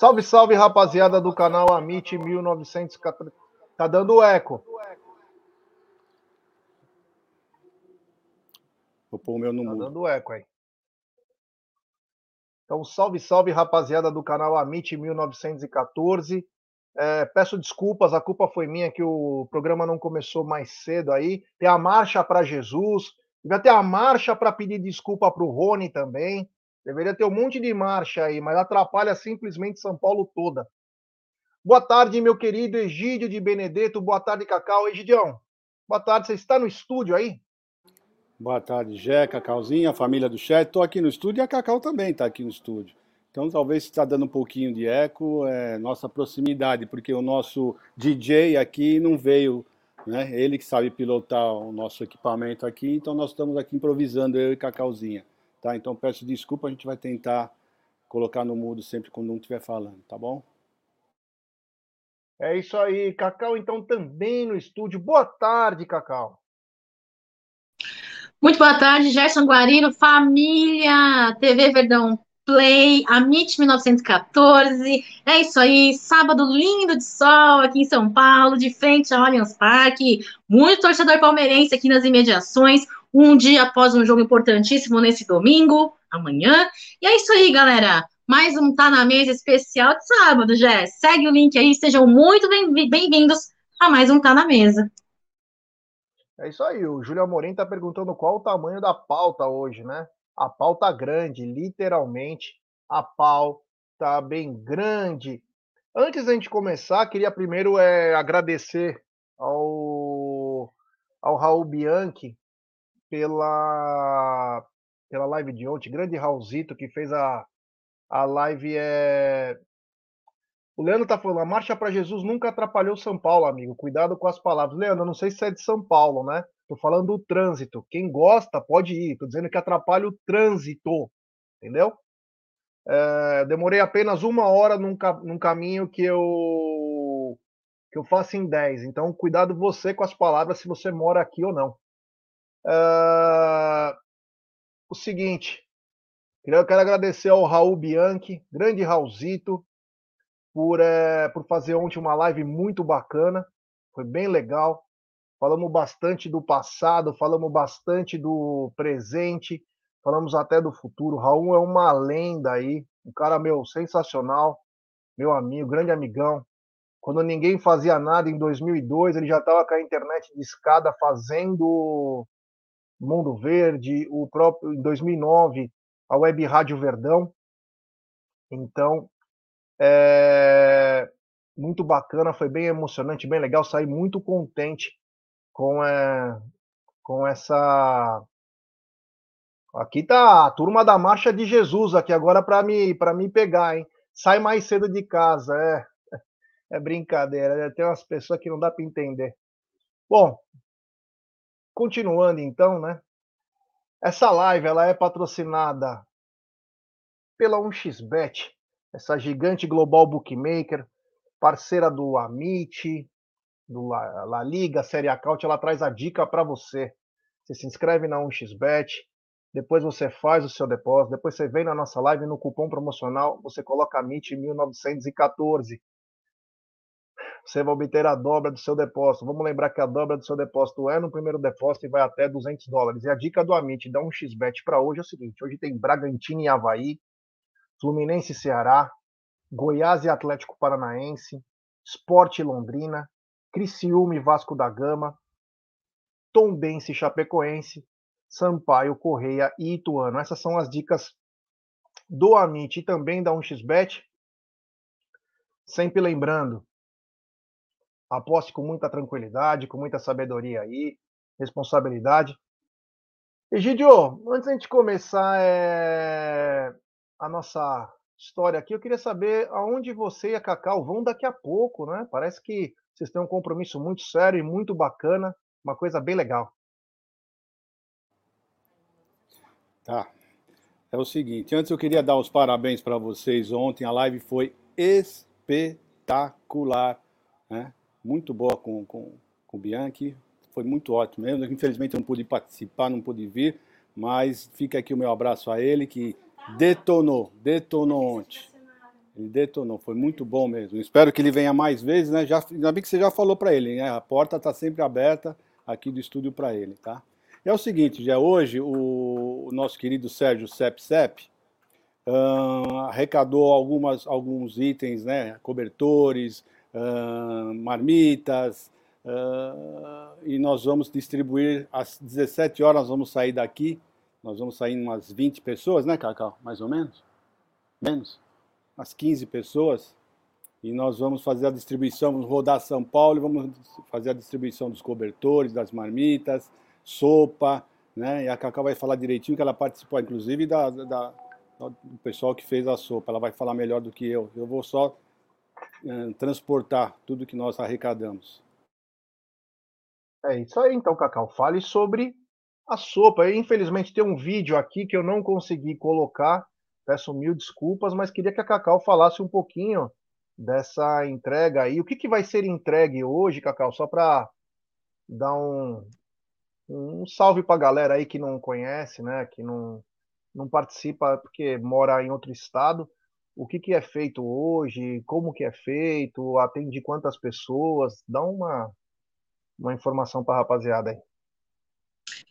Salve, salve, rapaziada do canal Amit 1914. Tá dando eco. Vou pôr o meu no Tá mudo. dando eco aí. Então, salve, salve, rapaziada do canal Amit 1914. É, peço desculpas, a culpa foi minha que o programa não começou mais cedo aí. Tem a marcha para Jesus, vai ter a marcha para pedir desculpa para o Rony também. Deveria ter um monte de marcha aí, mas atrapalha simplesmente São Paulo toda. Boa tarde, meu querido Egídio de Benedetto. Boa tarde, Cacau. Egidião, boa tarde. Você está no estúdio aí? Boa tarde, Jé, Cacauzinha, família do chat. Estou aqui no estúdio e a Cacau também está aqui no estúdio. Então, talvez está dando um pouquinho de eco, é nossa proximidade, porque o nosso DJ aqui não veio, né? Ele que sabe pilotar o nosso equipamento aqui, então nós estamos aqui improvisando, eu e Cacauzinha. Tá? Então, peço desculpa, a gente vai tentar colocar no mudo sempre quando um estiver falando, tá bom? É isso aí, Cacau, então também no estúdio. Boa tarde, Cacau. Muito boa tarde, Gerson Guarino, família TV Verdão Play, Amit 1914. É isso aí, sábado lindo de sol aqui em São Paulo, de frente ao Allianz Parque. Muito torcedor palmeirense aqui nas imediações, um dia após um jogo importantíssimo nesse domingo, amanhã. E é isso aí, galera. Mais um Tá na Mesa especial de sábado, Jé. Segue o link aí, sejam muito bem-vindos a mais um Tá na Mesa. É isso aí, o Júlio Amorim está perguntando qual o tamanho da pauta hoje, né? A pauta grande, literalmente, a pauta bem grande. Antes da gente começar, queria primeiro é, agradecer ao, ao Raul Bianchi pela, pela live de ontem, grande Raulzito que fez a, a live. É... O Leandro tá falando, a marcha para Jesus nunca atrapalhou São Paulo, amigo. Cuidado com as palavras. Leandro, eu não sei se é de São Paulo, né? Tô falando do trânsito. Quem gosta pode ir. Tô dizendo que atrapalha o trânsito, entendeu? É, demorei apenas uma hora num, num caminho que eu que eu faço em 10. Então, cuidado você com as palavras se você mora aqui ou não. É, o seguinte, eu quero agradecer ao Raul Bianchi, grande Raulzito, por, é, por fazer ontem uma live muito bacana. Foi bem legal. Falamos bastante do passado, falamos bastante do presente, falamos até do futuro. Raul é uma lenda aí, um cara meu sensacional, meu amigo, grande amigão. Quando ninguém fazia nada em 2002, ele já estava com a internet de escada fazendo Mundo Verde, o próprio em 2009 a Web Rádio Verdão. Então, é, muito bacana, foi bem emocionante, bem legal, saí muito contente com, é, com essa. Aqui tá a turma da Marcha de Jesus aqui agora para me para me pegar, hein? Sai mais cedo de casa, é, é brincadeira. Tem umas pessoas que não dá para entender. Bom, continuando então, né? Essa live ela é patrocinada pela 1xBet, essa gigante global bookmaker, parceira do Amit, do La, La Liga, Série Acaute, ela traz a dica para você. Você se inscreve na 1xBet, depois você faz o seu depósito, depois você vem na nossa live no cupom promocional, você coloca Amit 1914. Você vai obter a dobra do seu depósito. Vamos lembrar que a dobra do seu depósito é no primeiro depósito e vai até 200 dólares. E a dica do Amit, dá um xbet para hoje é o seguinte: hoje tem Bragantino e Havaí, Fluminense e Ceará, Goiás e Atlético Paranaense, Sport Londrina, Criciúma e Vasco da Gama, Tombense e Chapecoense, Sampaio, Correia e Ituano. Essas são as dicas do Amit e também da 1xBet. Sempre lembrando, aposte com muita tranquilidade, com muita sabedoria aí, responsabilidade. Egidio, antes da gente começar é a nossa história aqui, eu queria saber aonde você e a Cacau vão daqui a pouco, né? Parece que vocês têm um compromisso muito sério e muito bacana, uma coisa bem legal. Tá. É o seguinte, antes eu queria dar os parabéns para vocês. Ontem a live foi espetacular, né? Muito boa com, com, com o Bianchi, foi muito ótimo mesmo. Infelizmente eu não pude participar, não pude vir, mas fica aqui o meu abraço a ele que detonou, detonou ontem. Ele detonou, foi muito bom mesmo. Espero que ele venha mais vezes, né? Já, ainda bem que você já falou para ele, né? A porta está sempre aberta aqui do estúdio para ele, tá? É o seguinte, já hoje o, o nosso querido Sérgio Sep uh, arrecadou algumas, alguns itens, né? Cobertores, uh, marmitas, uh, e nós vamos distribuir às 17 horas, vamos sair daqui, nós vamos sair umas 20 pessoas, né, Cacau? Mais ou menos? Menos? Umas 15 pessoas. E nós vamos fazer a distribuição, vamos rodar São Paulo vamos fazer a distribuição dos cobertores, das marmitas, sopa, né? E a Cacau vai falar direitinho que ela participou, inclusive, da, da, do pessoal que fez a sopa. Ela vai falar melhor do que eu. Eu vou só uh, transportar tudo que nós arrecadamos. É isso aí, então, Cacau. Fale sobre a sopa. Infelizmente tem um vídeo aqui que eu não consegui colocar. Peço mil desculpas, mas queria que a Cacau falasse um pouquinho dessa entrega aí. O que, que vai ser entregue hoje, Cacau? Só para dar um, um salve para a galera aí que não conhece, né? Que não, não participa porque mora em outro estado. O que, que é feito hoje? Como que é feito? Atende quantas pessoas? Dá uma, uma informação para a rapaziada aí.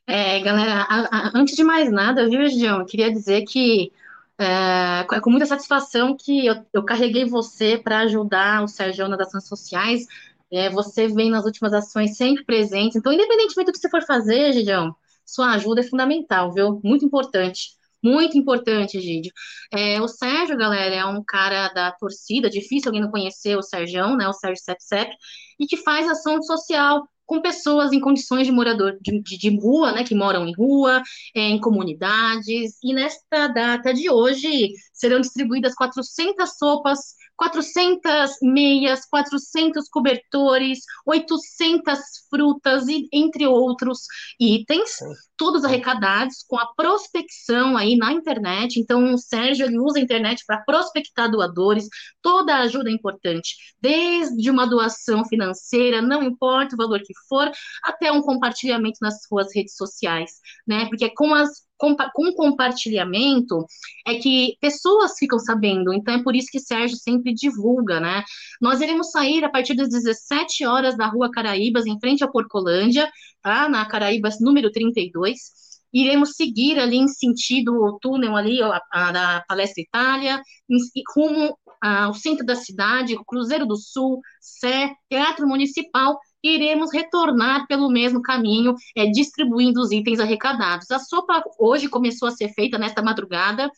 É, galera, a, a, antes de mais nada, viu, Gideon, eu queria dizer que é, é com muita satisfação que eu, eu carreguei você para ajudar o Sérgio nas ações sociais. É, você vem nas últimas ações sempre presente. Então, independentemente do que você for fazer, Gideon, sua ajuda é fundamental, viu? Muito importante. Muito importante, Gídio. É, o Sérgio, galera, é um cara da torcida, difícil alguém não conhecer o Sérgio, né? O Sérgio Sepsep, e que faz ação social com pessoas em condições de morador de, de, de rua, né, que moram em rua, é, em comunidades, e nesta data de hoje serão distribuídas 400 sopas 400 meias, 400 cobertores, 800 frutas e entre outros itens, todos arrecadados com a prospecção aí na internet. Então, o Sérgio ele usa a internet para prospectar doadores. Toda ajuda é importante, desde uma doação financeira, não importa o valor que for, até um compartilhamento nas suas redes sociais, né? Porque com as com compartilhamento é que pessoas ficam sabendo, então é por isso que Sérgio sempre divulga, né? Nós iremos sair a partir das 17 horas da Rua Caraíbas, em frente à Porcolândia, tá? Na Caraíbas número 32. Iremos seguir ali em sentido o túnel ali, a, a da Palestra Itália, em, rumo ao centro da cidade, Cruzeiro do Sul, Sé, Teatro Municipal, iremos retornar pelo mesmo caminho, é, distribuindo os itens arrecadados. A sopa hoje começou a ser feita nesta madrugada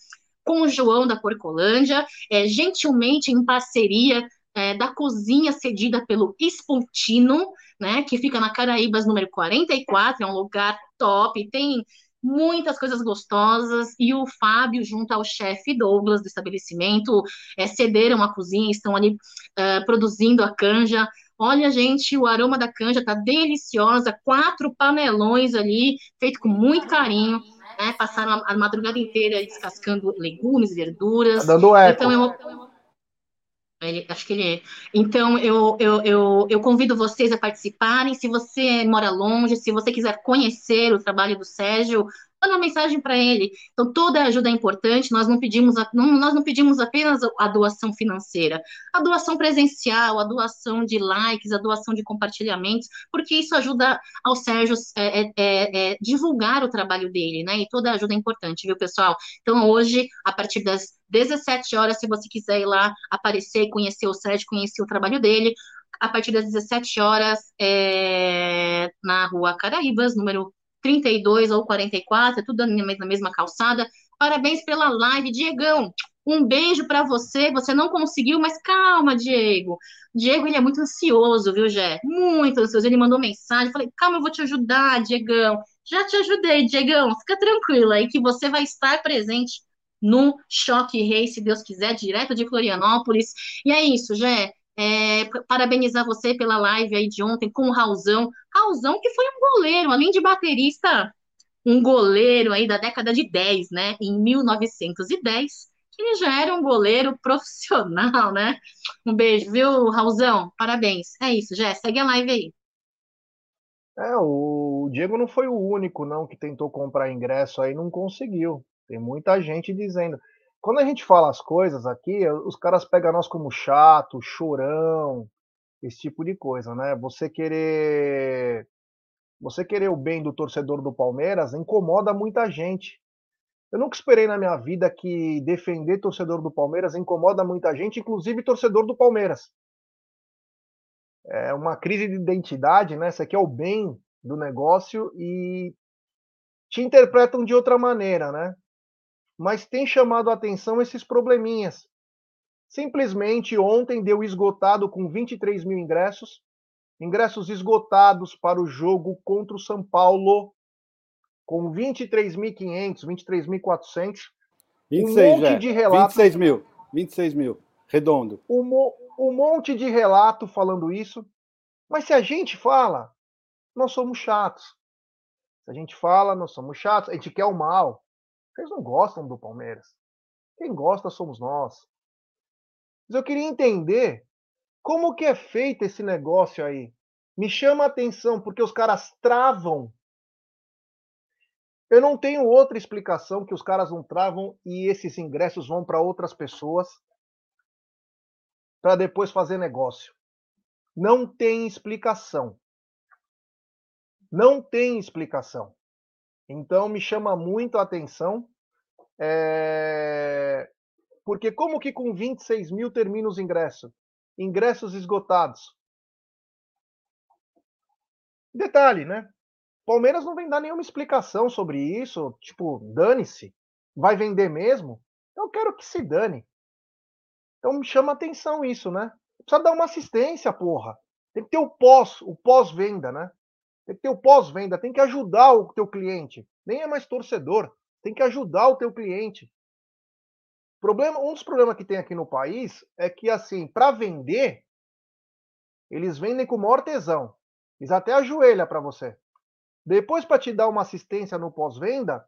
com o João da Porcolândia, é, gentilmente em parceria é, da cozinha cedida pelo Espontino, né, que fica na Caraíbas número 44, é um lugar top, tem muitas coisas gostosas, e o Fábio, junto ao chefe Douglas do estabelecimento, é, cederam a cozinha, estão ali uh, produzindo a canja, Olha, gente, o aroma da canja tá deliciosa, quatro panelões ali, feito com muito carinho, né? Passaram a, a madrugada inteira descascando legumes, verduras. Tá dando eco. Então, eu, ele, acho que ele é. Então, eu, eu, eu, eu, convido vocês a participarem. Se você mora longe, se você quiser conhecer o trabalho do Sérgio, uma mensagem para ele. Então, toda ajuda é importante, nós não pedimos, a, não, nós não pedimos apenas a doação financeira, a doação presencial, a doação de likes, a doação de compartilhamentos, porque isso ajuda ao Sérgio é, é, é, é divulgar o trabalho dele, né? E toda ajuda é importante, viu, pessoal? Então, hoje, a partir das 17 horas, se você quiser ir lá aparecer, conhecer o Sérgio, conhecer o trabalho dele, a partir das 17 horas, é, na rua Caraíbas, número 32 ou 44, é tudo na mesma calçada. Parabéns pela live, Diegão. Um beijo para você. Você não conseguiu, mas calma, Diego. Diego, ele é muito ansioso, viu, Jé? Muito ansioso. Ele mandou mensagem. Falei, calma, eu vou te ajudar, Diegão. Já te ajudei, Diegão. Fica tranquila aí que você vai estar presente no Choque Rei, se Deus quiser, direto de Florianópolis. E é isso, Jé. É, parabenizar você pela live aí de ontem com o Raulzão. Raulzão que foi um goleiro, além de baterista, um goleiro aí da década de 10, né? Em 1910, que ele já era um goleiro profissional, né? Um beijo, viu, Raulzão? Parabéns. É isso, Jé, segue a live aí. É, o Diego não foi o único, não, que tentou comprar ingresso aí não conseguiu. Tem muita gente dizendo. Quando a gente fala as coisas aqui, os caras pegam nós como chato, chorão, esse tipo de coisa, né? Você querer você querer o bem do torcedor do Palmeiras incomoda muita gente. Eu nunca esperei na minha vida que defender torcedor do Palmeiras incomoda muita gente, inclusive torcedor do Palmeiras. É uma crise de identidade, né? Você quer o bem do negócio e te interpretam de outra maneira, né? Mas tem chamado a atenção esses probleminhas. Simplesmente ontem deu esgotado com 23 mil ingressos, ingressos esgotados para o jogo contra o São Paulo, com 23.500, 23.400. 26, um monte é. de relatos. 26 mil, 26 mil, redondo. Um, um monte de relato falando isso. Mas se a gente fala, nós somos chatos. Se a gente fala, nós somos chatos, a gente quer o mal. Vocês não gostam do Palmeiras. Quem gosta somos nós. Mas eu queria entender como que é feito esse negócio aí. Me chama a atenção, porque os caras travam. Eu não tenho outra explicação que os caras não travam e esses ingressos vão para outras pessoas para depois fazer negócio. Não tem explicação. Não tem explicação. Então me chama muito a atenção é... Porque como que com 26 mil termina os ingressos? Ingressos esgotados. Detalhe, né? Palmeiras não vem dar nenhuma explicação sobre isso. Tipo, dane-se. Vai vender mesmo? Eu quero que se dane. Então me chama atenção isso, né? Precisa dar uma assistência, porra. Tem que ter o pós, o pós-venda, né? Tem que ter o pós-venda, tem que ajudar o teu cliente. Nem é mais torcedor, tem que ajudar o teu cliente. Problema, um dos problemas que tem aqui no país é que, assim, para vender, eles vendem com o maior tesão. Eles até ajoelham para você. Depois, para te dar uma assistência no pós-venda,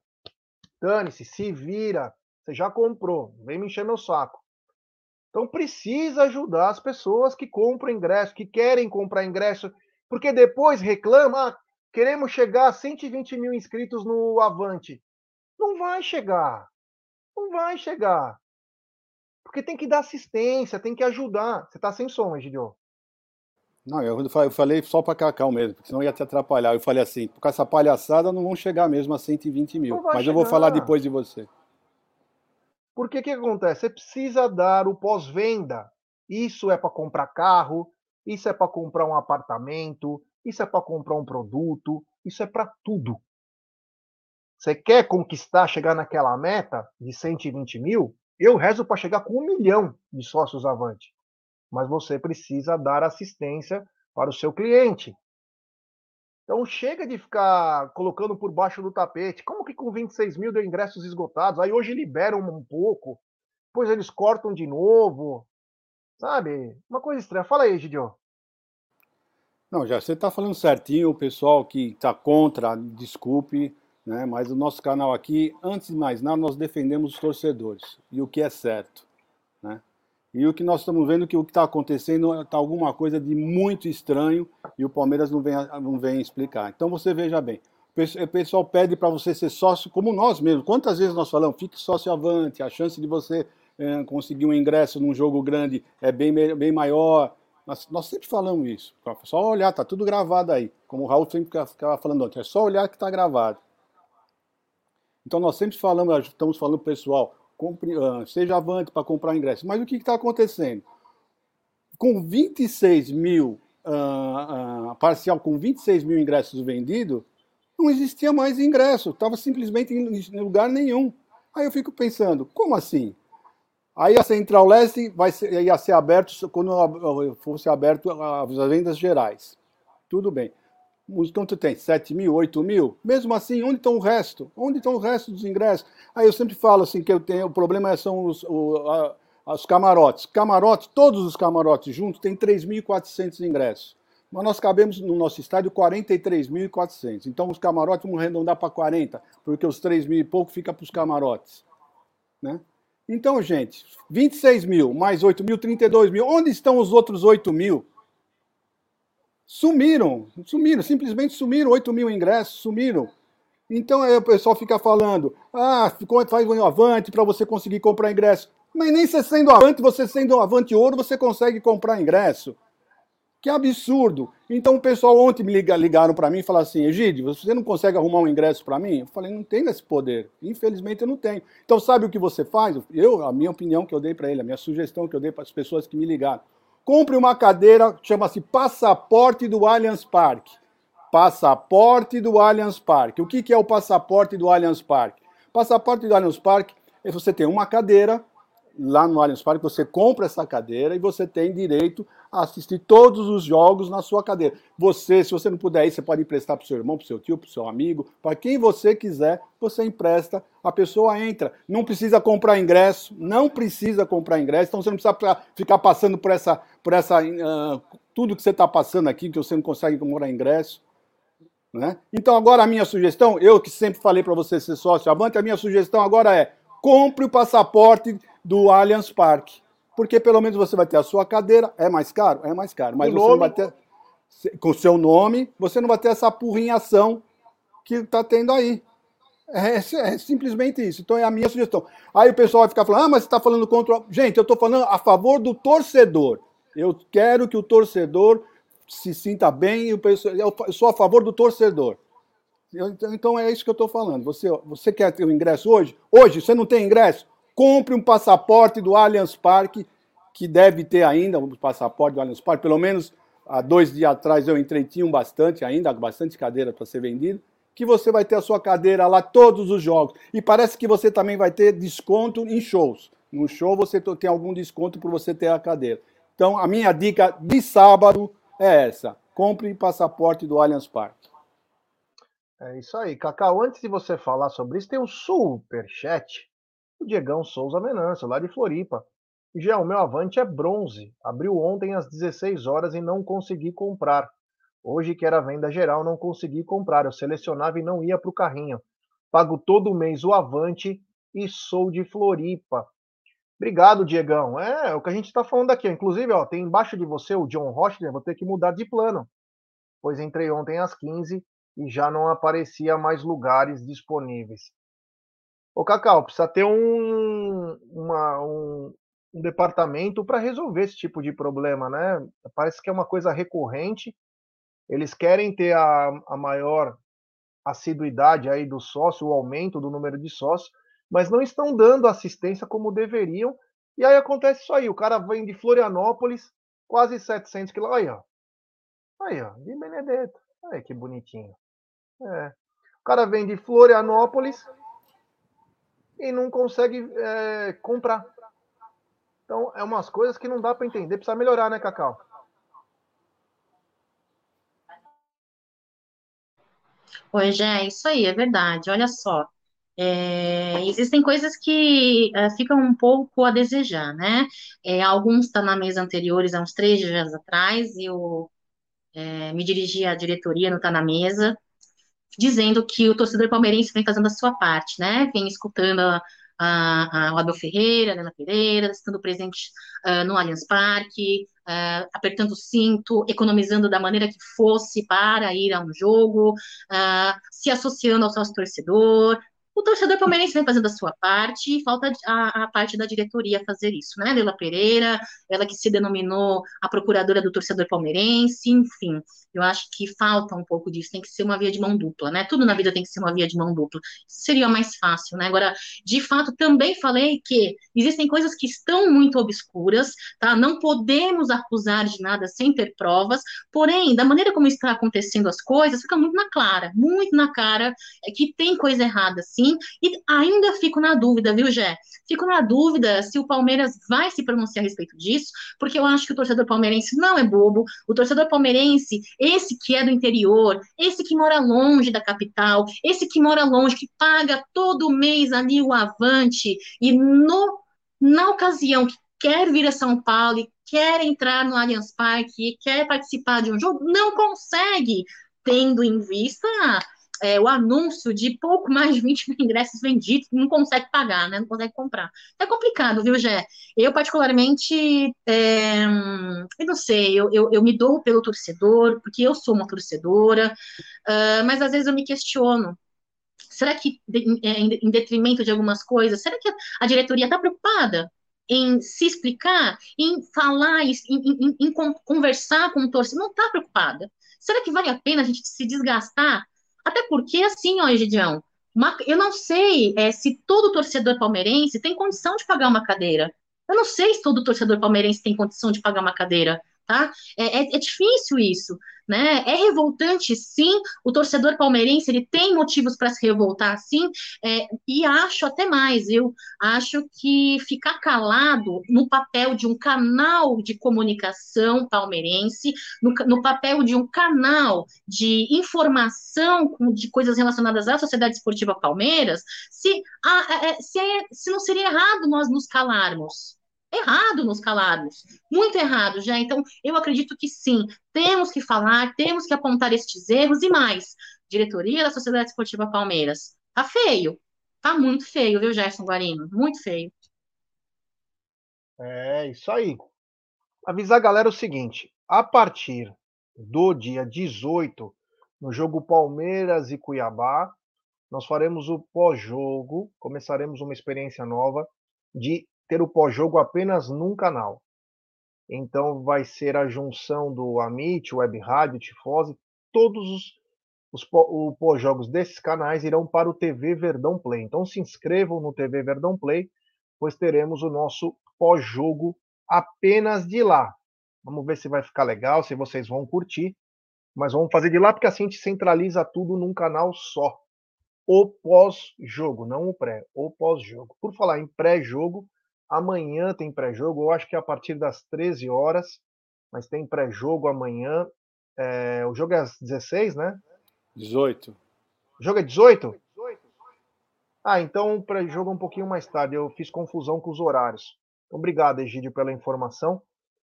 dane-se, se vira. Você já comprou, vem me encher meu saco. Então, precisa ajudar as pessoas que compram ingresso, que querem comprar ingresso, porque depois reclama, ah, queremos chegar a 120 mil inscritos no Avante. Não vai chegar. Não vai chegar. Porque tem que dar assistência, tem que ajudar. Você está sem som, Egidio. Não, eu falei só para Cacau mesmo, porque senão ia te atrapalhar. Eu falei assim, com essa palhaçada não vão chegar mesmo a 120 mil. Mas chegar. eu vou falar depois de você. Porque o que acontece? Você precisa dar o pós-venda. Isso é para comprar carro, isso é para comprar um apartamento, isso é para comprar um produto, isso é para tudo. Você quer conquistar, chegar naquela meta de 120 mil? Eu rezo para chegar com um milhão de sócios avante. Mas você precisa dar assistência para o seu cliente. Então chega de ficar colocando por baixo do tapete. Como que com 26 mil deu ingressos esgotados? Aí hoje liberam um pouco, depois eles cortam de novo. Sabe? Uma coisa estranha. Fala aí, Gidio. Não, já você está falando certinho, o pessoal que está contra, desculpe, né? Mas o nosso canal aqui, antes de mais nada, nós defendemos os torcedores e o que é certo, né? E o que nós estamos vendo que o que está acontecendo está alguma coisa de muito estranho e o Palmeiras não vem, não vem explicar. Então você veja bem, o pessoal pede para você ser sócio, como nós mesmos. Quantas vezes nós falamos, fique sócio avante, a chance de você é, conseguir um ingresso num jogo grande é bem, bem maior. Nós, nós sempre falamos isso. Só olhar, tá tudo gravado aí. Como o Raul sempre ficava falando ontem, é só olhar que está gravado. Então nós sempre falamos, estamos falando pessoal, compre, uh, seja avante para comprar ingresso. Mas o que está acontecendo? Com 26 mil, uh, uh, parcial com 26 mil ingressos vendidos, não existia mais ingresso, estava simplesmente em lugar nenhum. Aí eu fico pensando, como assim? Aí a Central Leste vai ser, ia ser aberto quando fosse aberto as vendas gerais. Tudo bem. Então tu tem 7 mil, 8 mil, mesmo assim, onde estão o resto? Onde estão o resto dos ingressos? Aí eu sempre falo assim que eu tenho, o problema são os, o, a, os camarotes. Camarotes, todos os camarotes juntos tem 3.400 ingressos. Mas nós cabemos no nosso estádio 43.400. Então os camarotes vamos arredondar para 40, porque os 3 mil e pouco fica para os camarotes. Né? Então, gente, 26 mil mais 8 mil, 32 mil. Onde estão os outros 8 mil? Sumiram, sumiram, simplesmente sumiram, 8 mil ingressos, sumiram. Então aí o pessoal fica falando, ah, faz um avante para você conseguir comprar ingresso. Mas nem você sendo avante, você sendo avante ouro, você consegue comprar ingresso. Que absurdo! Então o pessoal ontem me ligaram para mim e falaram assim: Egídio, você não consegue arrumar um ingresso para mim? Eu falei: não tenho esse poder. Infelizmente eu não tenho. Então sabe o que você faz? Eu, a minha opinião que eu dei para ele, a minha sugestão que eu dei para as pessoas que me ligaram. Compre uma cadeira, chama-se Passaporte do Allianz Parque. Passaporte do Allianz Parque. O que, que é o passaporte do Allianz Parque? Passaporte do Allianz Parque é você ter uma cadeira lá no Allianz Parque, você compra essa cadeira e você tem direito assistir todos os jogos na sua cadeira. Você, se você não puder ir, você pode emprestar para o seu irmão, para o seu tio, para o seu amigo, para quem você quiser, você empresta, a pessoa entra. Não precisa comprar ingresso, não precisa comprar ingresso, então você não precisa ficar passando por essa, por essa uh, tudo que você está passando aqui, que você não consegue comprar ingresso. Né? Então agora a minha sugestão, eu que sempre falei para você ser sócio avante, a minha sugestão agora é compre o passaporte do Allianz Parque. Porque pelo menos você vai ter a sua cadeira. É mais caro? É mais caro. Mas o você nome... não vai ter. Com o seu nome, você não vai ter essa porrinhação que está tendo aí. É, é, simplesmente isso. Então é a minha sugestão. Aí o pessoal vai ficar falando, ah, mas você está falando contra. Gente, eu estou falando a favor do torcedor. Eu quero que o torcedor se sinta bem. Eu sou a favor do torcedor. Então, então é isso que eu estou falando. Você, você quer ter o ingresso hoje? Hoje, você não tem ingresso? Compre um passaporte do Allianz Parque, que deve ter ainda um passaporte do Allianz Parque, pelo menos há dois dias atrás eu entrei, tinham bastante ainda, bastante cadeira para ser vendida, que você vai ter a sua cadeira lá todos os jogos. E parece que você também vai ter desconto em shows. No show você tem algum desconto por você ter a cadeira. Então a minha dica de sábado é essa: compre passaporte do Allianz Parque. É isso aí. Cacau, antes de você falar sobre isso, tem um super chat o Diegão Souza Menança, lá de Floripa. Já o meu Avante é bronze. Abriu ontem às 16 horas e não consegui comprar. Hoje, que era venda geral, não consegui comprar. Eu selecionava e não ia para o carrinho. Pago todo mês o Avante e sou de Floripa. Obrigado, Diegão. É, é o que a gente está falando aqui. Inclusive, ó, tem embaixo de você o John Rochler. Vou ter que mudar de plano. Pois entrei ontem às 15 e já não aparecia mais lugares disponíveis. Ô, Cacau, precisa ter um, uma, um, um departamento para resolver esse tipo de problema, né? Parece que é uma coisa recorrente. Eles querem ter a, a maior assiduidade aí do sócio, o aumento do número de sócios, mas não estão dando assistência como deveriam. E aí acontece isso aí, o cara vem de Florianópolis, quase 700 quilômetros. Aí, ó. Aí, ó, de Benedetto. Aí, que bonitinho. É. O cara vem de Florianópolis, e não consegue é, comprar. Então, é umas coisas que não dá para entender. Precisa melhorar, né, Cacau? Oi, Jé, isso aí, é verdade. Olha só. É, existem coisas que é, ficam um pouco a desejar, né? É, alguns estão tá na mesa anteriores, há uns três dias atrás, eu é, me dirigi à diretoria, não está na mesa, dizendo que o torcedor palmeirense vem fazendo a sua parte, né? Vem escutando a, a, a, o Abel Ferreira, a Helena Pereira, estando presente uh, no Allianz Parque, uh, apertando o cinto, economizando da maneira que fosse para ir a um jogo, uh, se associando ao nosso torcedor, o torcedor palmeirense vem fazendo a sua parte, falta a, a, parte da diretoria fazer isso, né? Leila Pereira, ela que se denominou a procuradora do torcedor palmeirense, enfim, eu acho que falta um pouco disso, tem que ser uma via de mão dupla, né? Tudo na vida tem que ser uma via de mão dupla. Seria mais fácil, né? Agora, de fato, também falei que existem coisas que estão muito obscuras, tá? Não podemos acusar de nada sem ter provas, porém, da maneira como está acontecendo as coisas, fica muito na clara, muito na cara é que tem coisa errada, sim sim. E ainda fico na dúvida, viu, Jé? Fico na dúvida se o Palmeiras vai se pronunciar a respeito disso, porque eu acho que o torcedor palmeirense não é bobo. O torcedor palmeirense, esse que é do interior, esse que mora longe da capital, esse que mora longe, que paga todo mês ali o avante, e no, na ocasião que quer vir a São Paulo e quer entrar no Allianz Parque, quer participar de um jogo, não consegue, tendo em vista é, o anúncio de pouco mais de 20 mil ingressos vendidos, não consegue pagar, né? Não consegue comprar. É complicado, viu, Gé? Eu, particularmente, é, eu não sei, eu, eu, eu, me dou pelo torcedor, porque eu sou uma torcedora, uh, mas às vezes eu me questiono Será que, é, em detrimento de algumas coisas, será que a diretoria está preocupada em se explicar, em falar, em, em, em conversar com o torcedor? Não está preocupada. Será que vale a pena a gente se desgastar? Até porque, assim, ó, Egidião, uma, eu não sei é, se todo torcedor palmeirense tem condição de pagar uma cadeira. Eu não sei se todo torcedor palmeirense tem condição de pagar uma cadeira tá? É, é, é, difícil isso, né? É revoltante, sim. O torcedor palmeirense ele tem motivos para se revoltar, sim. É, e acho até mais, eu acho que ficar calado no papel de um canal de comunicação palmeirense, no, no papel de um canal de informação de coisas relacionadas à Sociedade Esportiva Palmeiras, se, a, é, se, é, se não seria errado nós nos calarmos errado nos calarmos, muito errado já. Então, eu acredito que sim, temos que falar, temos que apontar estes erros e mais. Diretoria da Sociedade Esportiva Palmeiras, tá feio, tá muito feio, viu, Gerson Guarino? Muito feio. É, isso aí. Avisar a galera o seguinte: a partir do dia 18, no jogo Palmeiras e Cuiabá, nós faremos o pós-jogo, começaremos uma experiência nova de ter o pós-jogo apenas num canal. Então vai ser a junção do Amit, Web Rádio, Tifose, todos os, os pós-jogos desses canais irão para o TV Verdão Play. Então se inscrevam no TV Verdão Play, pois teremos o nosso pós-jogo apenas de lá. Vamos ver se vai ficar legal, se vocês vão curtir. Mas vamos fazer de lá porque assim a gente centraliza tudo num canal só. O pós-jogo, não o pré, o pós-jogo. Por falar em pré-jogo, Amanhã tem pré-jogo, eu acho que é a partir das 13 horas, mas tem pré-jogo amanhã. É, o jogo é às 16, né? 18. O jogo é 18? Ah, então o pré-jogo é um pouquinho mais tarde. Eu fiz confusão com os horários. Então, obrigado, Egídio, pela informação.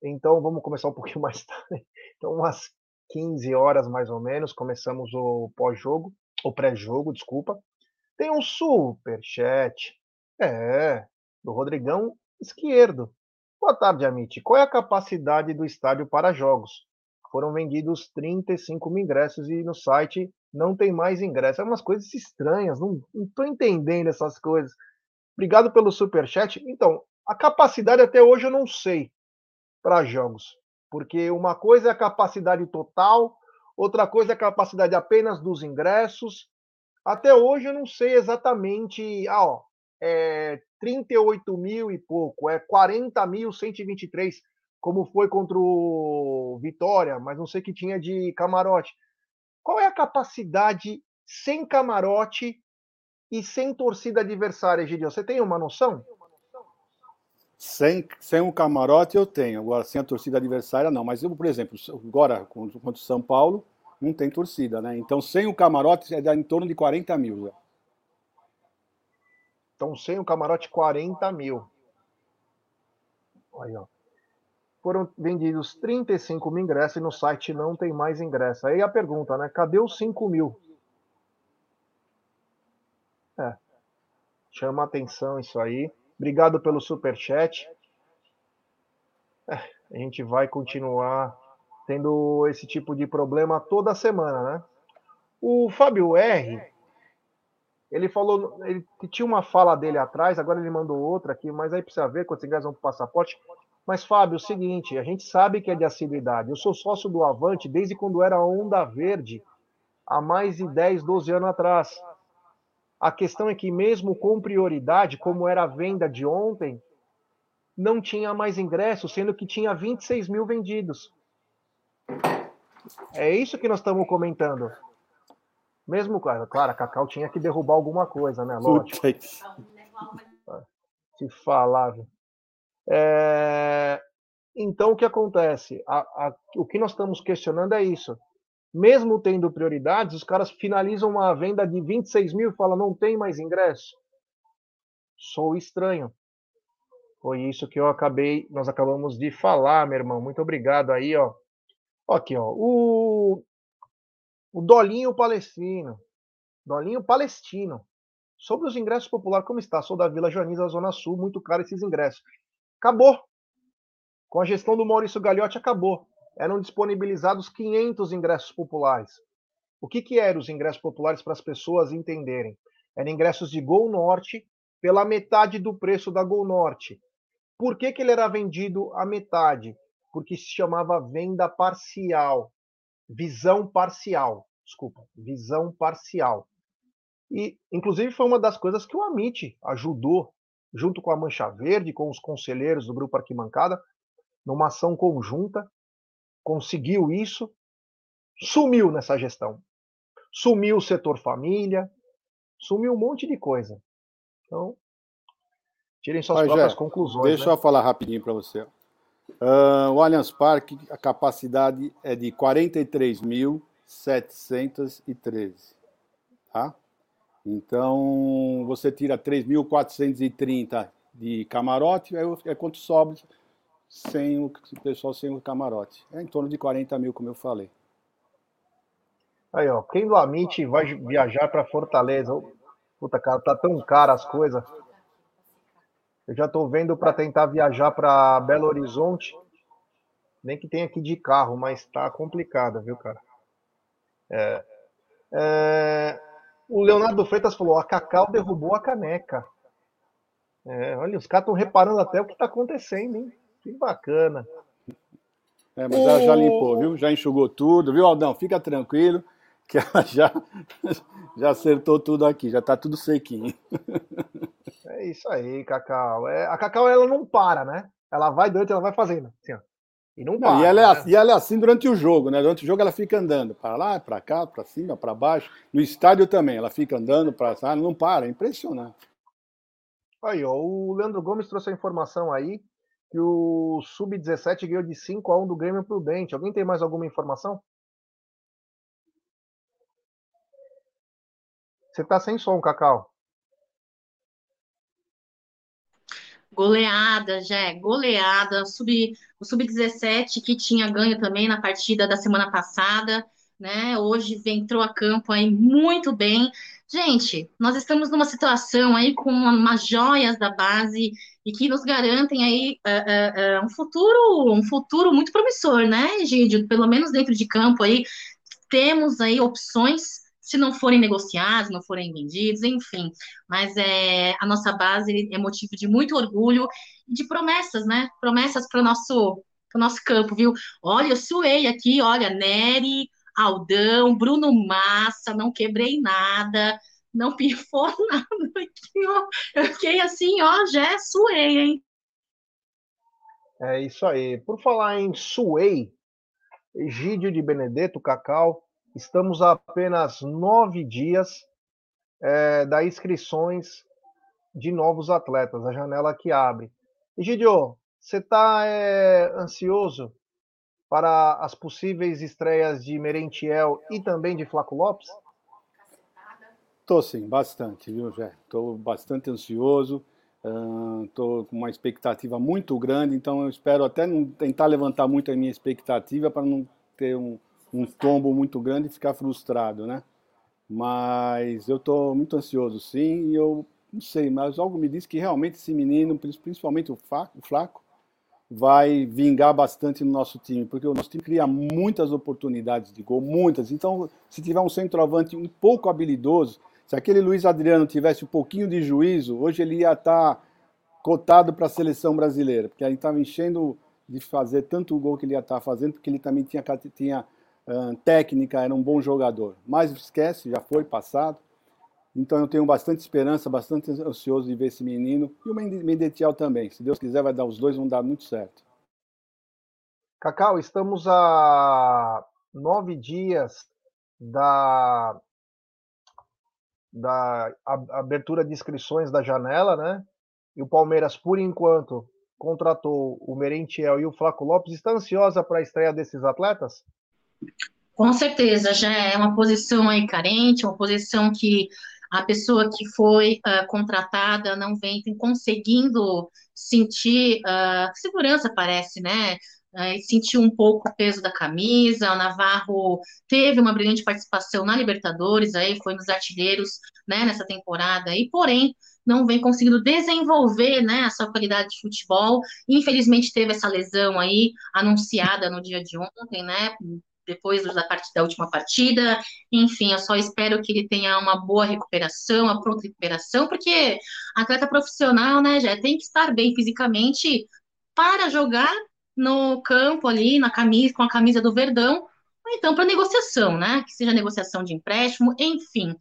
Então, vamos começar um pouquinho mais tarde. Então, umas 15 horas mais ou menos, começamos o pós-jogo, o pré-jogo, desculpa. Tem um super chat. É, do Rodrigão Esquerdo. Boa tarde, Amit. Qual é a capacidade do estádio para jogos? Foram vendidos 35 mil ingressos e no site não tem mais ingressos. É umas coisas estranhas, não estou entendendo essas coisas. Obrigado pelo super chat. Então, a capacidade até hoje eu não sei para jogos, porque uma coisa é a capacidade total, outra coisa é a capacidade apenas dos ingressos. Até hoje eu não sei exatamente. Ah, ó, é 38 mil e pouco, é 40.123, como foi contra o Vitória, mas não sei que tinha de camarote. Qual é a capacidade sem camarote e sem torcida adversária, Gideon? Você tem uma noção? Sem, sem o camarote eu tenho, agora sem a torcida adversária não. Mas eu, por exemplo, agora contra o São Paulo, não tem torcida, né? Então sem o camarote é em torno de 40 mil. Então, sem o camarote, 40 mil. Aí, ó. Foram vendidos 35 mil ingressos e no site não tem mais ingresso. Aí a pergunta, né? Cadê os 5 mil? É. Chama atenção isso aí. Obrigado pelo super chat. É, a gente vai continuar tendo esse tipo de problema toda semana, né? O Fábio R ele falou, ele tinha uma fala dele atrás, agora ele mandou outra aqui, mas aí precisa ver quantos ingressos vão para passaporte. Mas, Fábio, é o seguinte, a gente sabe que é de assiduidade. Eu sou sócio do Avante desde quando era Onda Verde, há mais de 10, 12 anos atrás. A questão é que, mesmo com prioridade, como era a venda de ontem, não tinha mais ingressos, sendo que tinha 26 mil vendidos. É isso que nós estamos comentando. Mesmo, claro, a Cacau tinha que derrubar alguma coisa, né? Lógico. Se falava. É... Então, o que acontece? A, a, o que nós estamos questionando é isso. Mesmo tendo prioridades, os caras finalizam uma venda de 26 mil e falam, não tem mais ingresso. Sou estranho. Foi isso que eu acabei, nós acabamos de falar, meu irmão. Muito obrigado aí, ó. Aqui, ó. O o Dolinho Palestino. Dolinho Palestino. Sobre os ingressos populares, como está? Sou da Vila Joaniza, Zona Sul, muito caro esses ingressos. Acabou. Com a gestão do Maurício Gagliotti, acabou. Eram disponibilizados 500 ingressos populares. O que, que eram os ingressos populares para as pessoas entenderem? Eram ingressos de Gol Norte pela metade do preço da Gol Norte. Por que, que ele era vendido a metade? Porque se chamava venda parcial, visão parcial, desculpa, visão parcial. E, inclusive, foi uma das coisas que o Amit ajudou, junto com a Mancha Verde, com os conselheiros do Grupo Arquimancada, numa ação conjunta, conseguiu isso, sumiu nessa gestão. Sumiu o setor família, sumiu um monte de coisa. Então, tirem suas Mas, próprias conclusões. Deixa né? eu falar rapidinho para você. Uh, o Allianz Parque, a capacidade é de 43.713. Tá? Então, você tira 3.430 de camarote, é quanto sobe sem o pessoal sem o camarote. É em torno de 40 mil, como eu falei. Aí, ó, quem do Amit vai viajar para Fortaleza? Puta, cara, tá tão caro as coisas. Eu já tô vendo para tentar viajar para Belo Horizonte. Nem que tenha que de carro, mas tá complicado, viu, cara? É, é, o Leonardo Freitas falou: a Cacau derrubou a caneca. É, olha, os caras estão reparando até o que está acontecendo, hein? Que bacana. É, mas ela já limpou, viu? Já enxugou tudo, viu, Aldão? Fica tranquilo, que ela já, já acertou tudo aqui, já está tudo sequinho. É isso aí, Cacau. É, a Cacau, ela não para, né? Ela vai durante, ela vai fazendo. Assim. E não, não e, ela é, né? e ela é assim durante o jogo, né? Durante o jogo ela fica andando para lá, para cá, para cima, para baixo. No estádio também, ela fica andando para lá, não para, é impressionante. Aí, ó, o Leandro Gomes trouxe a informação aí que o Sub-17 ganhou de 5 a 1 do Grêmio Prudente. Alguém tem mais alguma informação? Você tá sem som, Cacau. Goleada, já goleada. Sub, o Sub-17 que tinha ganho também na partida da semana passada, né? Hoje entrou a campo aí muito bem. Gente, nós estamos numa situação aí com umas joias da base e que nos garantem aí uh, uh, uh, um futuro, um futuro muito promissor, né, Gídio? Pelo menos dentro de campo aí temos aí opções se não forem negociados, não forem vendidos, enfim. Mas é, a nossa base é motivo de muito orgulho e de promessas, né? Promessas para o nosso, nosso campo, viu? Olha, eu suei aqui, olha, Nery, Aldão, Bruno Massa, não quebrei nada, não pifou nada aqui, ó. Eu fiquei assim, ó, já suei, hein? É isso aí. Por falar em suei, Egídio de Benedetto, Cacau, Estamos a apenas nove dias é, da inscrições de novos atletas, a janela que abre. Egidio, você está é, ansioso para as possíveis estreias de Merentiel e também de Flaco Lopes? Estou sim, bastante, viu, Jé? Estou bastante ansioso, estou uh, com uma expectativa muito grande, então eu espero até não tentar levantar muito a minha expectativa para não ter um, um tombo muito grande e ficar frustrado, né? Mas eu estou muito ansioso, sim, e eu não sei, mas algo me diz que realmente esse menino, principalmente o Flaco, vai vingar bastante no nosso time, porque o nosso time cria muitas oportunidades de gol, muitas. Então, se tiver um centroavante um pouco habilidoso, se aquele Luiz Adriano tivesse um pouquinho de juízo, hoje ele ia estar tá cotado para a seleção brasileira, porque ele estava enchendo de fazer tanto o gol que ele ia estar tá fazendo, porque ele também tinha, tinha técnica, era um bom jogador. Mas esquece, já foi passado. Então eu tenho bastante esperança, bastante ansioso de ver esse menino. E o Mendetiel também. Se Deus quiser, vai dar os dois, vão dar muito certo. Cacau, estamos a nove dias da, da abertura de inscrições da janela, né? E o Palmeiras, por enquanto, contratou o Merentiel e o Flaco Lopes. Está ansiosa para a estreia desses atletas? Com certeza, já é uma posição aí carente, uma posição que a pessoa que foi uh, contratada não vem conseguindo sentir uh, segurança, parece, né? Uh, sentiu um pouco o peso da camisa. O Navarro teve uma brilhante participação na Libertadores, aí foi nos artilheiros, né, nessa temporada, e porém não vem conseguindo desenvolver, né, a sua qualidade de futebol. Infelizmente teve essa lesão aí anunciada no dia de ontem, né, depois da, part... da última partida. Enfim, eu só espero que ele tenha uma boa recuperação, uma pronta recuperação, porque atleta profissional, né, já tem que estar bem fisicamente para jogar no campo ali, na camisa, com a camisa do Verdão, então para negociação, né? Que seja negociação de empréstimo, enfim.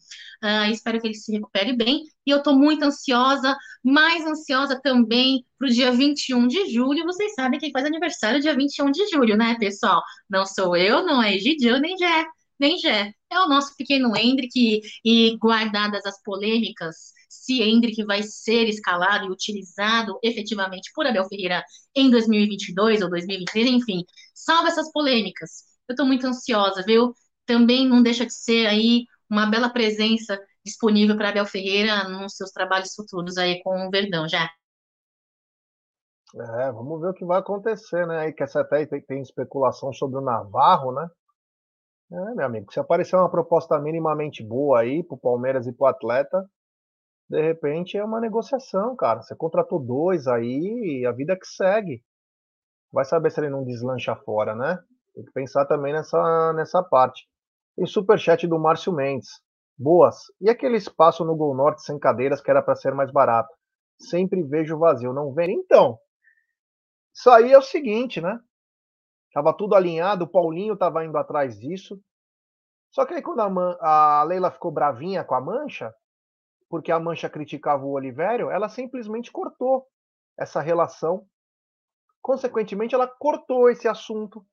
Uh, espero que ele se recupere bem. E eu estou muito ansiosa, mais ansiosa também para o dia 21 de julho. Vocês sabem quem faz aniversário dia 21 de julho, né, pessoal? Não sou eu, não é Egidio, nem Jé, nem Jé. É o nosso pequeno Hendrick, e guardadas as polêmicas, se Hendrick vai ser escalado e utilizado efetivamente por Abel Ferreira em 2022 ou 2023, enfim, salva essas polêmicas. Eu estou muito ansiosa, viu? Também não deixa de ser aí uma bela presença disponível para Abel Ferreira nos seus trabalhos futuros aí com o Verdão, já. É, vamos ver o que vai acontecer, né? Aí que essa até tem, tem especulação sobre o Navarro, né? É, meu amigo, se aparecer uma proposta minimamente boa aí pro Palmeiras e pro atleta, de repente é uma negociação, cara. Você contratou dois aí, a vida que segue. Vai saber se ele não deslancha fora, né? Tem que pensar também nessa, nessa parte. Tem superchat do Márcio Mendes. Boas. E aquele espaço no Gol Norte sem cadeiras que era para ser mais barato? Sempre vejo vazio, não vem? Então, isso aí é o seguinte, né? Tava tudo alinhado, o Paulinho tava indo atrás disso. Só que aí quando a, a Leila ficou bravinha com a Mancha, porque a Mancha criticava o Olivério, ela simplesmente cortou essa relação. Consequentemente, ela cortou esse assunto.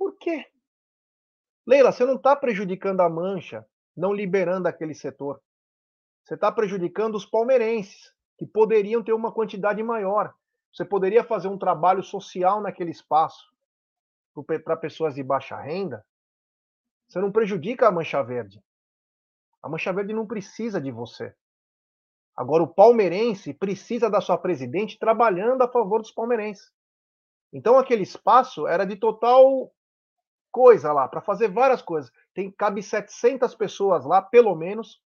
Por quê? Leila, você não está prejudicando a Mancha, não liberando aquele setor. Você está prejudicando os palmeirenses, que poderiam ter uma quantidade maior. Você poderia fazer um trabalho social naquele espaço para pessoas de baixa renda. Você não prejudica a Mancha Verde. A Mancha Verde não precisa de você. Agora, o palmeirense precisa da sua presidente trabalhando a favor dos palmeirenses. Então, aquele espaço era de total coisa lá, para fazer várias coisas. Tem cabe 700 pessoas lá, pelo menos,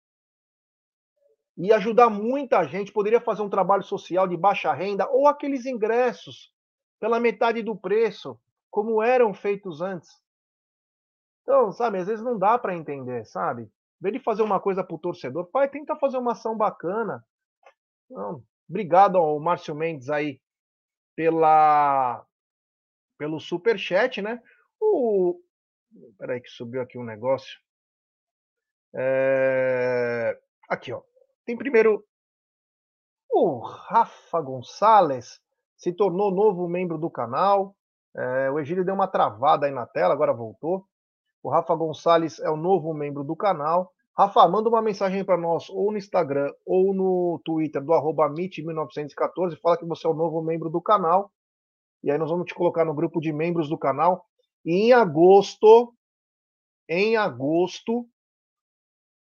e ajudar muita gente. Poderia fazer um trabalho social de baixa renda ou aqueles ingressos pela metade do preço, como eram feitos antes. Então, sabe, às vezes não dá para entender, sabe? Em vez de fazer uma coisa para o torcedor, pai, tenta fazer uma ação bacana. Não, obrigado ao Márcio Mendes aí pela pelo super chat, né? O... Peraí que subiu aqui um negócio. É... Aqui, ó. Tem primeiro o Rafa Gonçalves se tornou novo membro do canal. É, o Egílio deu uma travada aí na tela, agora voltou. O Rafa Gonçalves é o novo membro do canal. Rafa, manda uma mensagem para nós ou no Instagram ou no Twitter do arroba 1914 Fala que você é o novo membro do canal. E aí nós vamos te colocar no grupo de membros do canal. E em agosto, em agosto,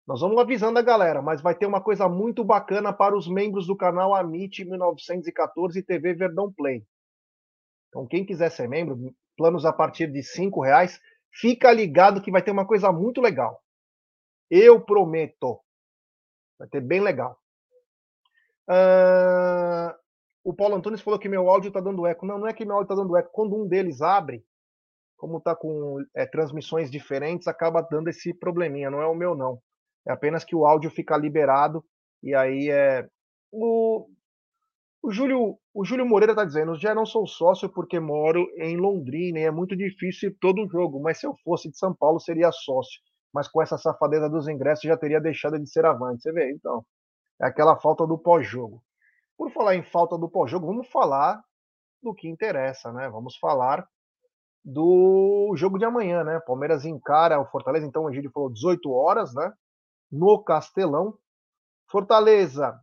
nós vamos avisando a galera, mas vai ter uma coisa muito bacana para os membros do canal Amit 1914 TV Verdão Play. Então, quem quiser ser membro, planos a partir de cinco reais, fica ligado que vai ter uma coisa muito legal. Eu prometo. Vai ter bem legal. Uh, o Paulo Antunes falou que meu áudio está dando eco. Não, não é que meu áudio está dando eco. Quando um deles abre, como está com é, transmissões diferentes, acaba dando esse probleminha. Não é o meu, não. É apenas que o áudio fica liberado e aí é. O, o Júlio, o Júlio Moreira está dizendo: já não sou sócio porque moro em Londrina e é muito difícil todo jogo, mas se eu fosse de São Paulo seria sócio. Mas com essa safadeza dos ingressos já teria deixado de ser avante. Você vê, então. É aquela falta do pós-jogo. Por falar em falta do pós-jogo, vamos falar do que interessa, né? Vamos falar do jogo de amanhã, né? Palmeiras encara o Fortaleza, então o Egídio falou 18 horas, né? No Castelão. Fortaleza,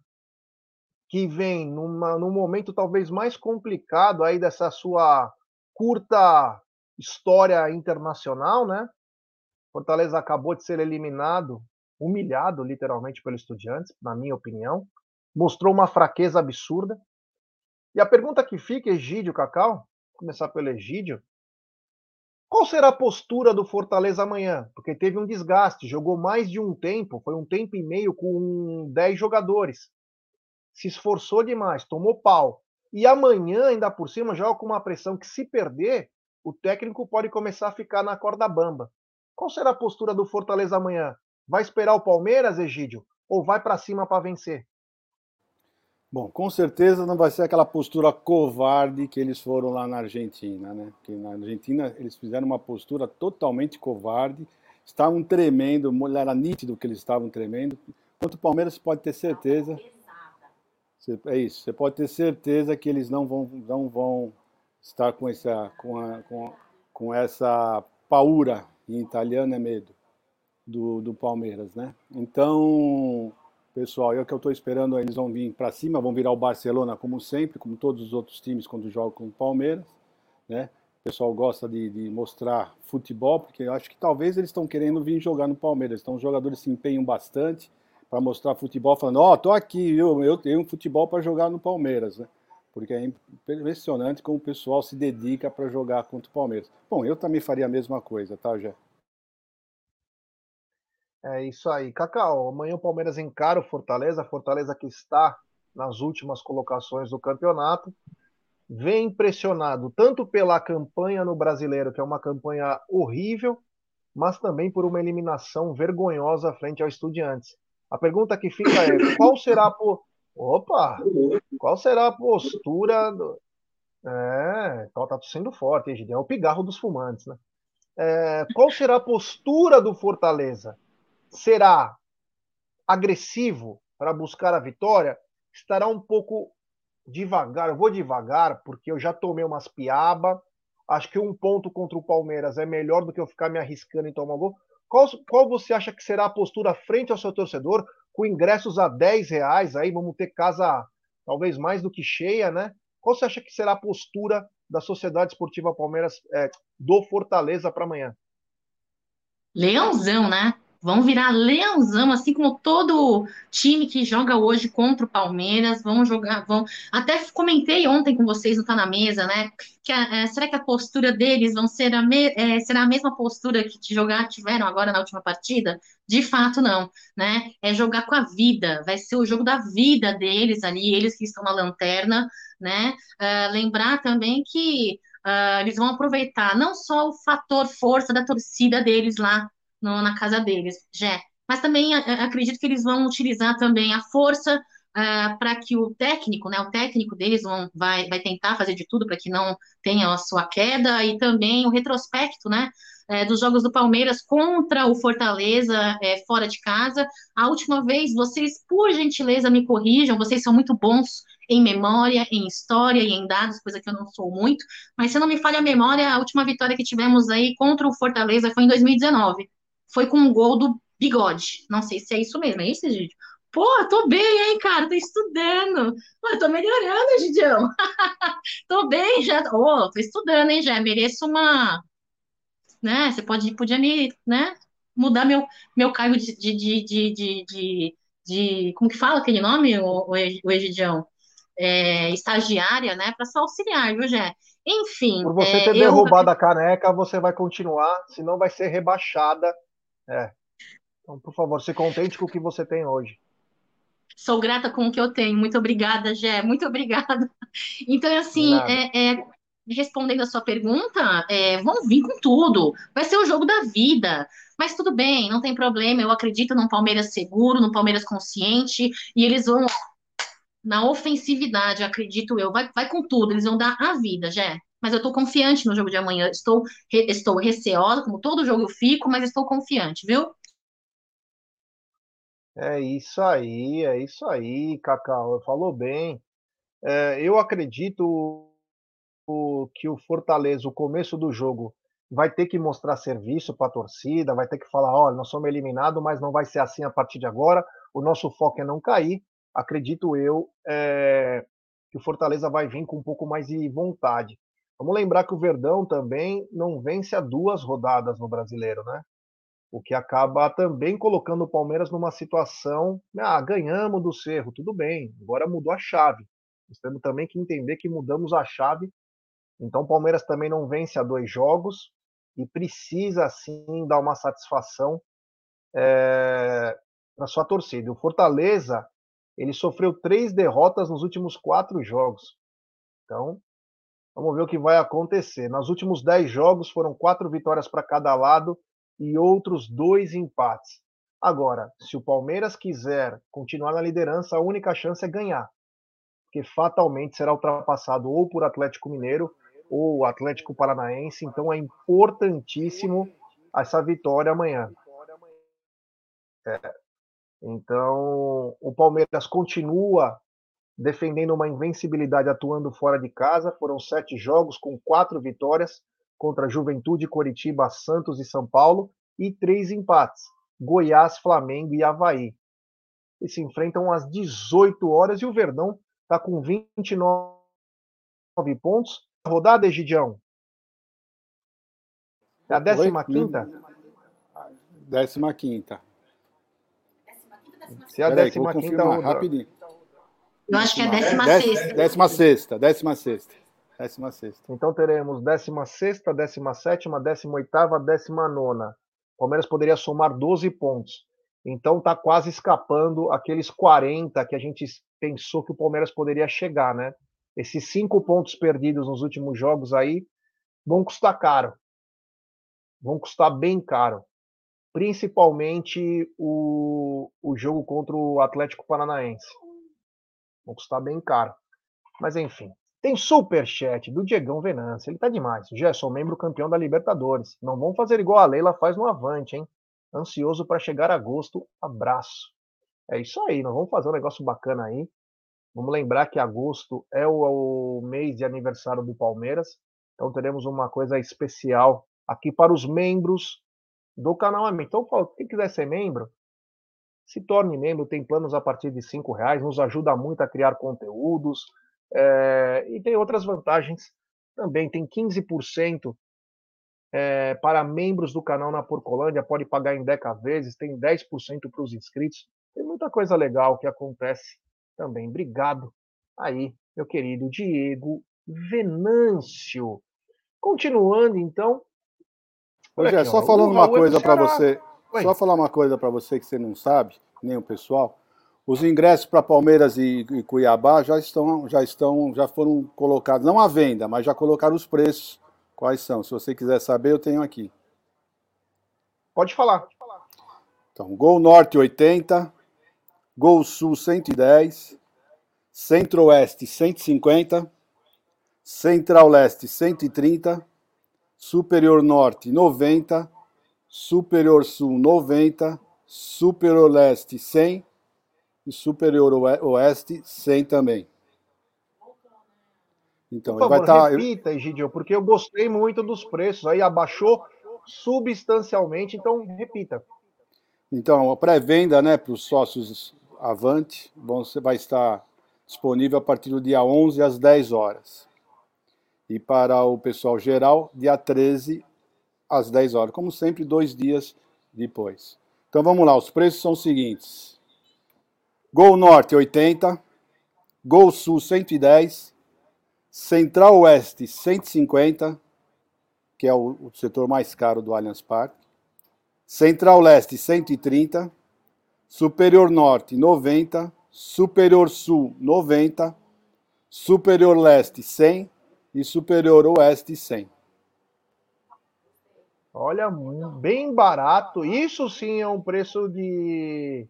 que vem numa, num momento talvez mais complicado aí dessa sua curta história internacional, né? Fortaleza acabou de ser eliminado, humilhado literalmente pelo Estudiantes, na minha opinião. Mostrou uma fraqueza absurda. E a pergunta que fica, Egídio, Cacau, começar pelo Egídio, qual será a postura do Fortaleza amanhã? Porque teve um desgaste, jogou mais de um tempo, foi um tempo e meio com 10 jogadores. Se esforçou demais, tomou pau. E amanhã, ainda por cima, joga com uma pressão que, se perder, o técnico pode começar a ficar na corda bamba. Qual será a postura do Fortaleza amanhã? Vai esperar o Palmeiras, Egídio? Ou vai para cima para vencer? Bom, com certeza não vai ser aquela postura covarde que eles foram lá na Argentina, né? Que na Argentina eles fizeram uma postura totalmente covarde, estavam tremendo, era nítido que eles estavam tremendo. Quanto o Palmeiras pode ter certeza. É isso, você pode ter certeza que eles não vão, não vão estar com essa, com, a, com, com essa paura, em italiano é medo, do, do Palmeiras, né? Então, pessoal, é o que eu estou esperando, eles vão vir para cima, vão virar o Barcelona como sempre, como todos os outros times quando jogam com o Palmeiras, né? O pessoal gosta de, de mostrar futebol, porque eu acho que talvez eles estão querendo vir jogar no Palmeiras. Então os jogadores se empenham bastante para mostrar futebol, falando, ó, oh, aqui, eu, eu tenho futebol para jogar no Palmeiras, né? Porque é impressionante como o pessoal se dedica para jogar contra o Palmeiras. Bom, eu também faria a mesma coisa, tá, Jé? É isso aí. Cacau, amanhã o Palmeiras encara o Fortaleza, Fortaleza que está nas últimas colocações do campeonato, vem impressionado tanto pela campanha no Brasileiro, que é uma campanha horrível, mas também por uma eliminação vergonhosa frente ao Estudiantes. A pergunta que fica é: qual será a po... Opa! Qual será a postura do... É, então tá sendo forte, hein, É o pigarro dos fumantes, né? É, qual será a postura do Fortaleza? Será agressivo para buscar a vitória, estará um pouco devagar. Eu vou devagar, porque eu já tomei umas piaba. Acho que um ponto contra o Palmeiras é melhor do que eu ficar me arriscando em tomar gol. Qual, qual você acha que será a postura frente ao seu torcedor, com ingressos a 10 reais? Aí vamos ter casa talvez mais do que cheia, né? Qual você acha que será a postura da Sociedade Esportiva Palmeiras é, do Fortaleza para amanhã? Leãozão, né? Vão virar leãozão, assim como todo time que joga hoje contra o Palmeiras, vão jogar, vão. Até comentei ontem com vocês no Tá na Mesa, né? Que é, será que a postura deles vão ser a me, é, será a mesma postura que de jogar tiveram agora na última partida? De fato, não, né? É jogar com a vida, vai ser o jogo da vida deles ali, eles que estão na lanterna, né? Uh, lembrar também que uh, eles vão aproveitar não só o fator força da torcida deles lá no, na casa deles, já. Mas também acredito que eles vão utilizar também a força uh, para que o técnico, né, o técnico deles vão, vai, vai tentar fazer de tudo para que não tenha a sua queda e também o retrospecto, né, é, dos jogos do Palmeiras contra o Fortaleza é, fora de casa. A última vez, vocês, por gentileza, me corrijam, vocês são muito bons em memória, em história e em dados, coisa que eu não sou muito, mas se não me falha a memória, a última vitória que tivemos aí contra o Fortaleza foi em 2019 foi com um gol do Bigode. Não sei se é isso mesmo, é isso, gente? Pô, tô bem, hein, cara? Tô estudando. Pô, tô melhorando, Gidião. tô bem, já. Ô, oh, tô estudando, hein, já. Mereço uma. Né? Você pode, podia me, né? Mudar meu, meu cargo de, de, de, de, de, de Como que fala aquele nome, o, o Egidião? É, estagiária, né? Para só auxiliar, viu, Jé? Enfim. Por você é, ter derrubado eu... a caneca, você vai continuar, senão vai ser rebaixada é. Então, por favor, se contente com o que você tem hoje. Sou grata com o que eu tenho. Muito obrigada, Gé. Muito obrigada. Então, assim, é, é, respondendo a sua pergunta, é, vão vir com tudo. Vai ser o jogo da vida. Mas tudo bem, não tem problema. Eu acredito num Palmeiras seguro, num Palmeiras consciente. E eles vão na ofensividade, acredito eu. Vai, vai com tudo. Eles vão dar a vida, Gé mas eu estou confiante no jogo de amanhã. Estou, estou receosa, como todo jogo eu fico, mas estou confiante, viu? É isso aí, é isso aí, Cacau. Falou bem. É, eu acredito que o Fortaleza, o começo do jogo, vai ter que mostrar serviço para a torcida, vai ter que falar: olha, nós somos eliminados, mas não vai ser assim a partir de agora. O nosso foco é não cair. Acredito eu é, que o Fortaleza vai vir com um pouco mais de vontade. Vamos lembrar que o Verdão também não vence há duas rodadas no brasileiro, né? O que acaba também colocando o Palmeiras numa situação. Ah, ganhamos do Cerro, tudo bem, agora mudou a chave. Nós temos também que entender que mudamos a chave. Então o Palmeiras também não vence há dois jogos e precisa sim dar uma satisfação é, para sua torcida. O Fortaleza ele sofreu três derrotas nos últimos quatro jogos. Então Vamos ver o que vai acontecer. Nos últimos 10 jogos foram quatro vitórias para cada lado e outros dois empates. Agora, se o Palmeiras quiser continuar na liderança, a única chance é ganhar. Porque fatalmente será ultrapassado ou por Atlético Mineiro ou Atlético Paranaense. Então é importantíssimo essa vitória amanhã. É. Então, o Palmeiras continua defendendo uma invencibilidade atuando fora de casa. Foram sete jogos com quatro vitórias contra Juventude, Coritiba, Santos e São Paulo e três empates: Goiás, Flamengo e Havaí. E se enfrentam às 18 horas e o Verdão está com 29 pontos. Rodada, Egidião? É a 15 quinta? 15 quinta. Se é a 15 quinta rodada. Rapidinho. Eu acho que é a 16. Décima sexta, décima sexta. Décima sexta. Então teremos 16, 17, 18, 19. Palmeiras poderia somar 12 pontos. Então está quase escapando aqueles 40 que a gente pensou que o Palmeiras poderia chegar, né? Esses cinco pontos perdidos nos últimos jogos aí vão custar caro. Vão custar bem caro. Principalmente o, o jogo contra o Atlético Paranaense. Vão custar bem caro. Mas enfim. Tem super chat do Diegão Venâncio. Ele tá demais. Gerson, membro campeão da Libertadores. Não vão fazer igual a Leila faz no Avante, hein? Ansioso para chegar agosto. Abraço. É isso aí. Nós vamos fazer um negócio bacana aí. Vamos lembrar que agosto é o, o mês de aniversário do Palmeiras. Então teremos uma coisa especial aqui para os membros do canal. Então, quem quiser ser membro, se torne membro, tem planos a partir de cinco reais, nos ajuda muito a criar conteúdos é, e tem outras vantagens também. Tem 15% é, para membros do canal na Porcolândia, pode pagar em 10 vezes, tem 10% para os inscritos. Tem muita coisa legal que acontece também. Obrigado aí, meu querido Diego Venâncio. Continuando, então. Hoje só falando uma coisa para você, Oi. Só falar uma coisa para você que você não sabe, nem o pessoal. Os ingressos para Palmeiras e, e, Cuiabá já estão, já estão, já foram colocados, não à venda, mas já colocaram os preços. Quais são? Se você quiser saber, eu tenho aqui. Pode falar. Então, Gol Norte 80, Gol Sul 110, Centro-Oeste 150, Central-Leste 130, Superior Norte 90, Superior Sul 90, Superior Leste 100 e Superior Oeste 100 também. Então, Por favor, vai tá... repita, Egidio, porque eu gostei muito dos preços. Aí abaixou substancialmente, então repita. Então, a pré-venda né, para os sócios Avante vai estar disponível a partir do dia 11 às 10 horas. E para o pessoal geral, dia 13 às 10 horas, como sempre, dois dias depois. Então vamos lá, os preços são os seguintes: Gol Norte 80, Gol Sul 110, Central Oeste 150, que é o, o setor mais caro do Allianz Parque, Central Leste 130, Superior Norte 90, Superior Sul 90, Superior Leste 100 e Superior Oeste 100. Olha, bem barato. Isso sim é um preço de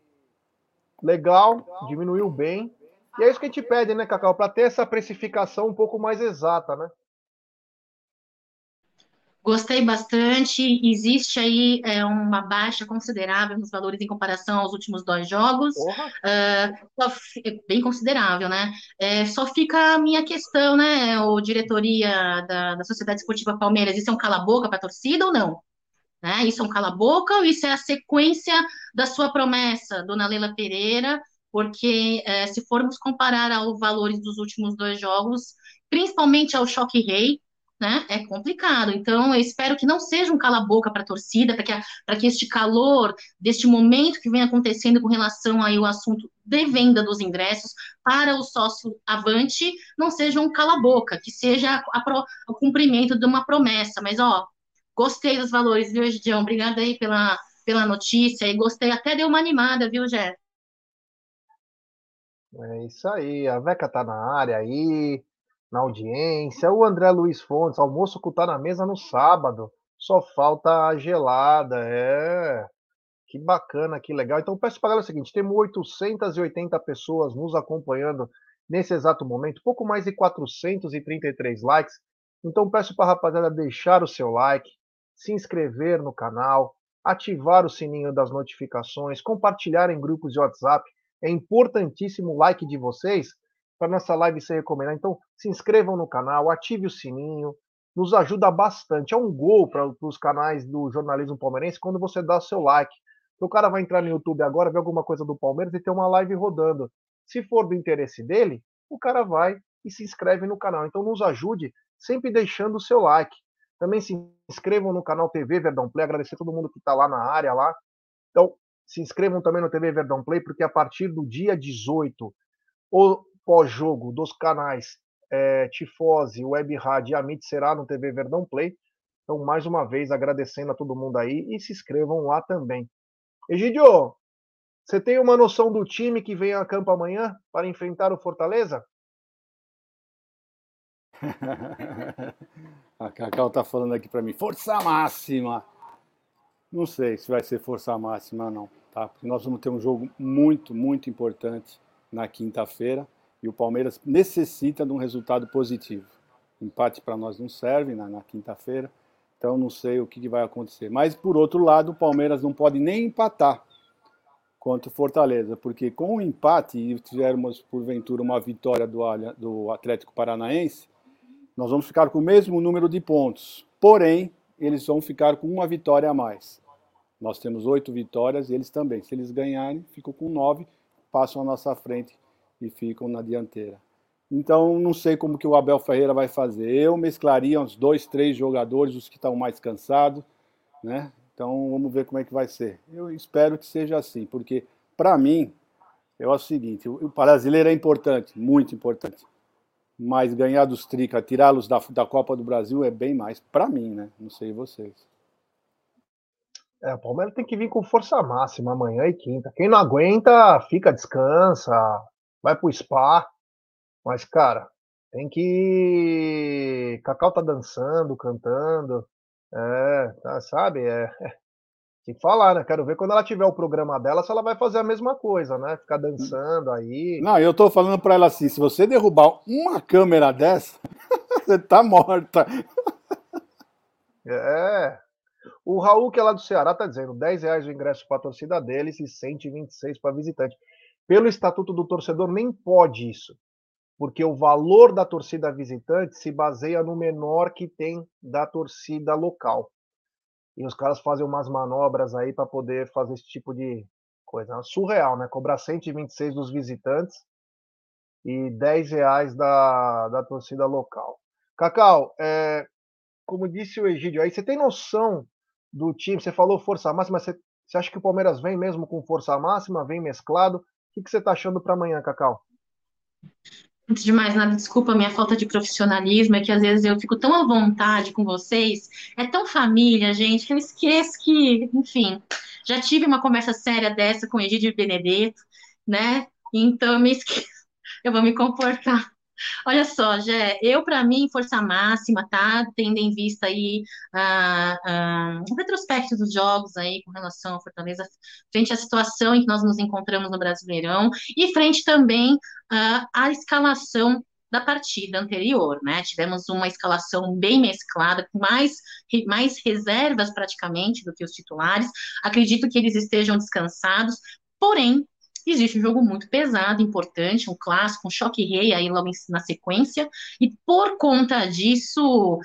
legal, diminuiu bem. E é isso que a gente pede, né, Cacau? Para ter essa precificação um pouco mais exata, né? Gostei bastante. Existe aí é, uma baixa considerável nos valores em comparação aos últimos dois jogos. Uh, bem considerável, né? É, só fica a minha questão, né? O diretoria da, da Sociedade Esportiva Palmeiras, isso é um cala-boca para a torcida ou não? Né? Isso é um cala-boca ou isso é a sequência da sua promessa, dona Leila Pereira? Porque é, se formos comparar aos valores dos últimos dois jogos, principalmente ao Choque Rei, né, é complicado. Então, eu espero que não seja um cala-boca para a torcida, para que, este calor deste momento que vem acontecendo com relação aí ao assunto de venda dos ingressos para o sócio avante não seja um cala-boca, que seja a, o cumprimento de uma promessa. Mas, ó, gostei dos valores, viu, Gidião? Obrigada aí pela, pela notícia e gostei, até deu uma animada, viu, Jé? É isso aí, a Veca tá na área aí, na audiência. O André Luiz Fontes, almoço que tá na mesa no sábado. Só falta a gelada. É. Que bacana, que legal. Então peço para o seguinte: temos 880 pessoas nos acompanhando nesse exato momento, pouco mais de 433 likes. Então peço para a rapaziada deixar o seu like, se inscrever no canal, ativar o sininho das notificações, compartilhar em grupos de WhatsApp. É importantíssimo o like de vocês para nossa live ser recomendada. Então, se inscrevam no canal, ative o sininho, nos ajuda bastante. É um gol para os canais do jornalismo palmeirense quando você dá seu like. o cara vai entrar no YouTube agora, ver alguma coisa do Palmeiras e ter uma live rodando. Se for do interesse dele, o cara vai e se inscreve no canal. Então, nos ajude sempre deixando o seu like. Também se inscrevam no canal TV Verdão Play, agradecer a todo mundo que está lá na área lá. Então, se inscrevam também no TV Verdão Play, porque a partir do dia 18, o pós-jogo dos canais é, Tifose, Web Rádio e Amit será no TV Verdão Play. Então, mais uma vez, agradecendo a todo mundo aí e se inscrevam lá também. Egidio, você tem uma noção do time que vem a campo amanhã para enfrentar o Fortaleza? A Cacau tá falando aqui para mim, força máxima. Não sei se vai ser força máxima não, tá? Porque nós vamos ter um jogo muito, muito importante na quinta-feira e o Palmeiras necessita de um resultado positivo. Empate para nós não serve na, na quinta-feira, então não sei o que, que vai acontecer. Mas por outro lado, o Palmeiras não pode nem empatar contra o Fortaleza, porque com o empate e tivermos porventura uma vitória do, do Atlético Paranaense, nós vamos ficar com o mesmo número de pontos, porém, eles vão ficar com uma vitória a mais. Nós temos oito vitórias e eles também. Se eles ganharem, ficam com nove, passam à nossa frente e ficam na dianteira. Então, não sei como que o Abel Ferreira vai fazer. Eu mesclaria uns dois, três jogadores, os que estão mais cansados, né? Então, vamos ver como é que vai ser. Eu espero que seja assim, porque, para mim, é o seguinte: o brasileiro é importante, muito importante mas ganhar dos Trica, tirá-los da, da Copa do Brasil é bem mais para mim, né? Não sei vocês. É, o Palmeiras tem que vir com força máxima amanhã e quinta. Quem não aguenta, fica, descansa, vai pro spa. Mas, cara, tem que. Cacau tá dançando, cantando. É, tá, sabe? É, tem que falar, né? Quero ver quando ela tiver o programa dela se ela vai fazer a mesma coisa, né? Ficar dançando aí. Não, eu tô falando para ela assim: se você derrubar uma câmera dessa, você tá morta. É. O Raul, que é lá do Ceará, tá dizendo 10 reais o ingresso para a torcida deles e 126 para visitante. Pelo estatuto do torcedor, nem pode isso. Porque o valor da torcida visitante se baseia no menor que tem da torcida local. E os caras fazem umas manobras aí para poder fazer esse tipo de coisa. Surreal, né? Cobrar 126 dos visitantes e 10 reais da, da torcida local. Cacau, é, como disse o Egídio, aí você tem noção do time? Você falou força máxima, você, você acha que o Palmeiras vem mesmo com força máxima, vem mesclado? O que, você está achando para amanhã, Cacau? Antes de mais nada, desculpa a minha falta de profissionalismo, é que às vezes eu fico tão à vontade com vocês, é tão família, gente, que eu esqueço que, enfim, já tive uma conversa séria dessa com Egídio Benedetto, né? Então eu me esqueço, eu vou me comportar. Olha só, Jé, eu, para mim, força máxima, tá? Tendo em vista aí uh, o retrospecto dos jogos aí com relação ao Fortaleza, frente à situação em que nós nos encontramos no Brasileirão e frente também uh, à escalação da partida anterior, né? Tivemos uma escalação bem mesclada, com mais, mais reservas praticamente do que os titulares. Acredito que eles estejam descansados, porém, existe um jogo muito pesado, importante, um clássico, um choque rei aí logo na sequência, e por conta disso,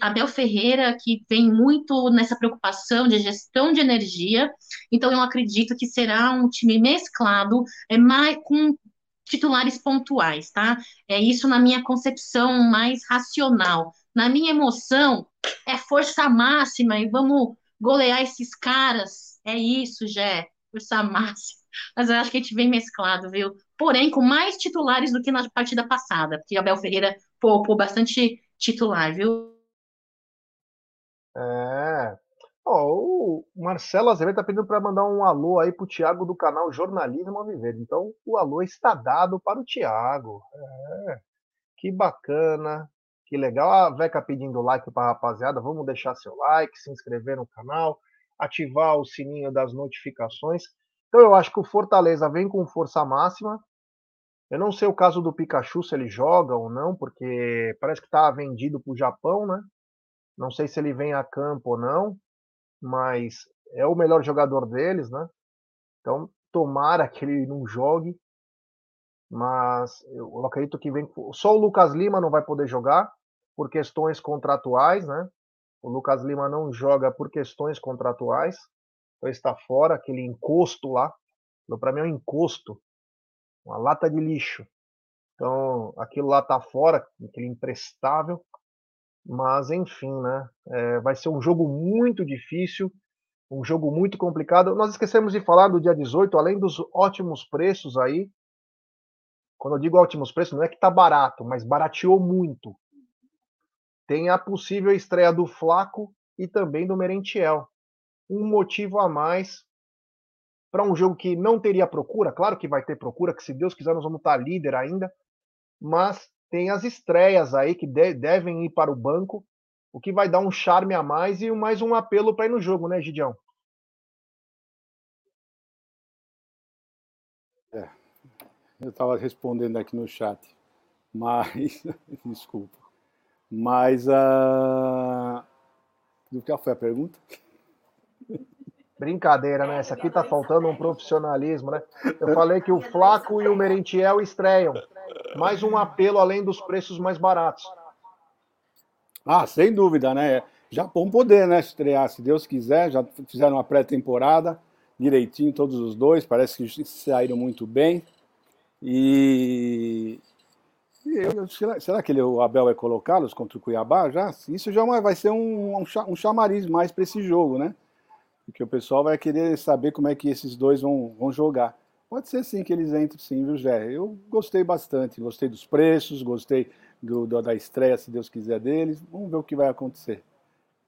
Abel Ferreira, que vem muito nessa preocupação de gestão de energia, então eu acredito que será um time mesclado, é mais com titulares pontuais, tá? É isso na minha concepção mais racional. Na minha emoção, é força máxima e vamos golear esses caras. É isso, Jé, força máxima mas eu acho que a gente vem mesclado, viu? Porém, com mais titulares do que na partida passada, porque Abel Ferreira poupou bastante titular, viu? É. Oh, o Marcelo Azevedo está pedindo para mandar um alô aí para o Tiago do canal Jornalismo a Viver. Então, o alô está dado para o Tiago. É. Que bacana, que legal. A Veca pedindo like para rapaziada. Vamos deixar seu like, se inscrever no canal, ativar o sininho das notificações. Então eu acho que o Fortaleza vem com força máxima. Eu não sei o caso do Pikachu, se ele joga ou não, porque parece que está vendido para o Japão, né? Não sei se ele vem a campo ou não, mas é o melhor jogador deles, né? Então, tomara que ele não jogue. Mas eu acredito que vem. Só o Lucas Lima não vai poder jogar por questões contratuais, né? O Lucas Lima não joga por questões contratuais. Então está fora, aquele encosto lá. Para mim é um encosto, uma lata de lixo. Então aquilo lá está fora, aquele imprestável. Mas enfim, né? É, vai ser um jogo muito difícil, um jogo muito complicado. Nós esquecemos de falar do dia 18, além dos ótimos preços aí. Quando eu digo ótimos preços, não é que tá barato, mas barateou muito. Tem a possível estreia do Flaco e também do Merentiel. Um motivo a mais para um jogo que não teria procura. Claro que vai ter procura, que se Deus quiser nós vamos estar líder ainda. Mas tem as estreias aí que de devem ir para o banco, o que vai dar um charme a mais e mais um apelo para ir no jogo, né, Gidião? É, eu estava respondendo aqui no chat, mas desculpa. Mas a. Uh... Qual foi a pergunta? Brincadeira, né? Essa aqui tá faltando um profissionalismo, né? Eu falei que o Flaco e o Merentiel estreiam. Mais um apelo além dos preços mais baratos. Ah, sem dúvida, né? Já vão poder, né? Estrear, se Deus quiser. Já fizeram uma pré-temporada direitinho, todos os dois. Parece que saíram muito bem. E eu, será, será, que ele, o Abel vai colocá-los contra o Cuiabá já? Isso já é vai ser um, um chamariz mais para esse jogo, né? Porque o pessoal vai querer saber como é que esses dois vão, vão jogar. Pode ser sim que eles entrem sim, viu, Jé? Eu gostei bastante, gostei dos preços, gostei do, do, da estreia, se Deus quiser, deles. Vamos ver o que vai acontecer.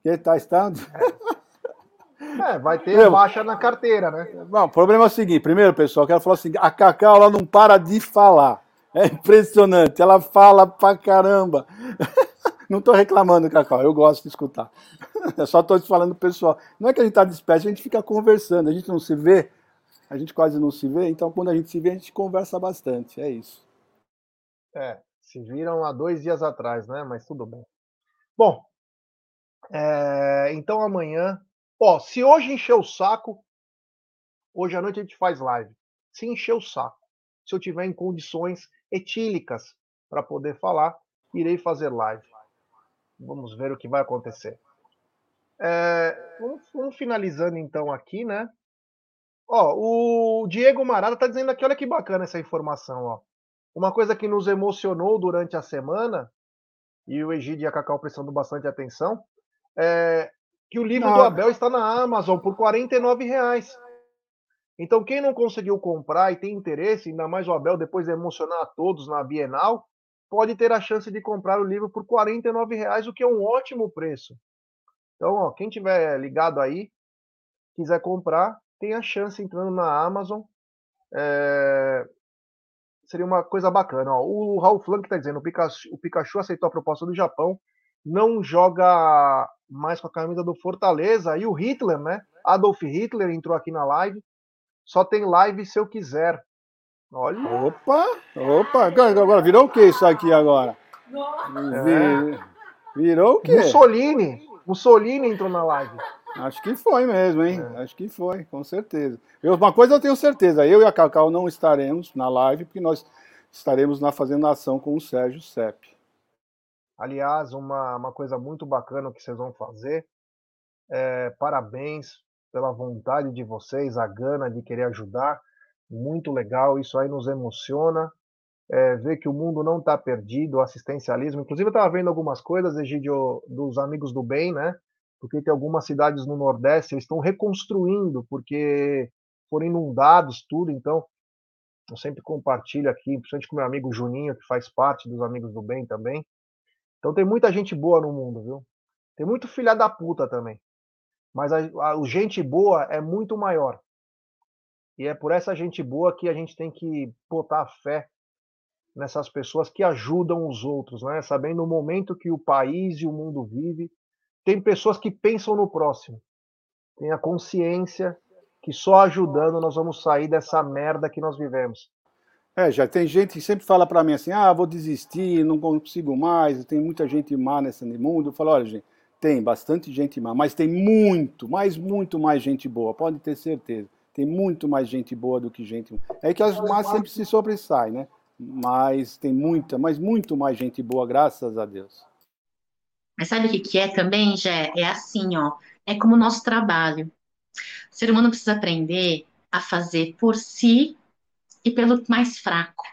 Que tá estando? É, vai ter Meu, baixa na carteira, né? Bom, o problema é o seguinte: primeiro, pessoal, quero falar assim: a Cacau ela não para de falar. É impressionante, ela fala pra caramba. Não estou reclamando, Cacau, eu gosto de escutar. Eu só estou te falando pessoal. Não é que a gente está disperso, a gente fica conversando, a gente não se vê, a gente quase não se vê, então quando a gente se vê, a gente conversa bastante, é isso. É, se viram há dois dias atrás, né? Mas tudo bem. Bom, é, então amanhã, ó, se hoje encher o saco, hoje à noite a gente faz live. Se encher o saco, se eu tiver em condições etílicas para poder falar, irei fazer live. Vamos ver o que vai acontecer. É, vamos, vamos, finalizando então aqui, né? Ó, o Diego Marada está dizendo aqui, olha que bacana essa informação, ó. Uma coisa que nos emocionou durante a semana, e o Egídio e a Cacau prestando bastante atenção, é que o livro não. do Abel está na Amazon por R$ reais. Então, quem não conseguiu comprar e tem interesse, ainda mais o Abel, depois de emocionar a todos na Bienal, pode ter a chance de comprar o livro por R$ reais, o que é um ótimo preço. Então, ó, quem tiver ligado aí, quiser comprar, tem a chance entrando na Amazon. É... Seria uma coisa bacana. Ó. O Raul Flank está dizendo: o Pikachu, o Pikachu aceitou a proposta do Japão, não joga mais com a camisa do Fortaleza. E o Hitler, né? Adolf Hitler entrou aqui na live só tem live se eu quiser. Olha. Opa, opa. Agora virou o que isso aqui agora? É. Virou o quê? Mussolini. Mussolini entrou na live. Acho que foi mesmo, hein? É. Acho que foi, com certeza. Eu, uma coisa eu tenho certeza, eu e a Cacau não estaremos na live, porque nós estaremos na Fazendo Ação com o Sérgio Sepp. Aliás, uma, uma coisa muito bacana que vocês vão fazer. É, parabéns pela vontade de vocês, a gana de querer ajudar. Muito legal, isso aí nos emociona. É, ver que o mundo não está perdido, o assistencialismo. Inclusive, eu estava vendo algumas coisas, Egidio, dos amigos do bem, né? Porque tem algumas cidades no Nordeste, eles estão reconstruindo, porque foram inundados tudo. Então, eu sempre compartilho aqui, principalmente com meu amigo Juninho, que faz parte dos amigos do bem também. Então, tem muita gente boa no mundo, viu? Tem muito filha da puta também mas a, a, o gente boa é muito maior. E é por essa gente boa que a gente tem que botar fé nessas pessoas que ajudam os outros, né? Sabendo o momento que o país e o mundo vive, tem pessoas que pensam no próximo, tem a consciência que só ajudando nós vamos sair dessa merda que nós vivemos. É, já tem gente que sempre fala para mim assim: ah, vou desistir, não consigo mais, tem muita gente má nesse mundo. Eu falo: olha, gente, tem bastante gente má, mas tem muito, mas muito mais gente boa, pode ter certeza. Tem muito mais gente boa do que gente. É que as más sempre se sobressaem, né? Mas tem muita, mas muito mais gente boa, graças a Deus. Mas sabe o que, que é também, Jé? É assim, ó. É como o nosso trabalho. O ser humano precisa aprender a fazer por si e pelo mais fraco.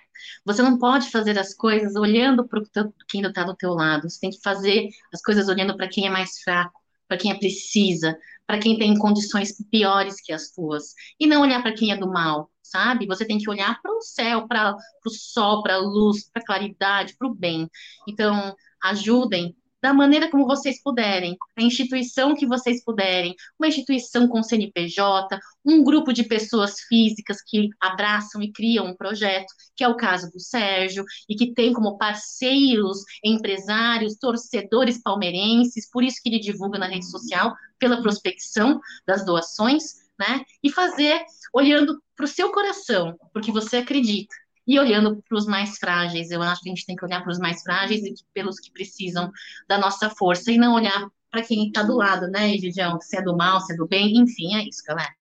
Você não pode fazer as coisas olhando para quem está do teu lado. Você tem que fazer as coisas olhando para quem é mais fraco, para quem é precisa, para quem tem condições piores que as tuas. E não olhar para quem é do mal, sabe? Você tem que olhar para o céu, para o sol, para a luz, para a claridade, para o bem. Então, ajudem da maneira como vocês puderem, a instituição que vocês puderem, uma instituição com CNPJ, um grupo de pessoas físicas que abraçam e criam um projeto, que é o caso do Sérgio, e que tem como parceiros empresários, torcedores palmeirenses, por isso que ele divulga na rede social, pela prospecção das doações, né? E fazer olhando para o seu coração, porque você acredita e olhando para os mais frágeis. Eu acho que a gente tem que olhar para os mais frágeis e pelos que precisam da nossa força e não olhar para quem está do lado, né, Gigião? Se é do mal, se é do bem, enfim, é isso, galera.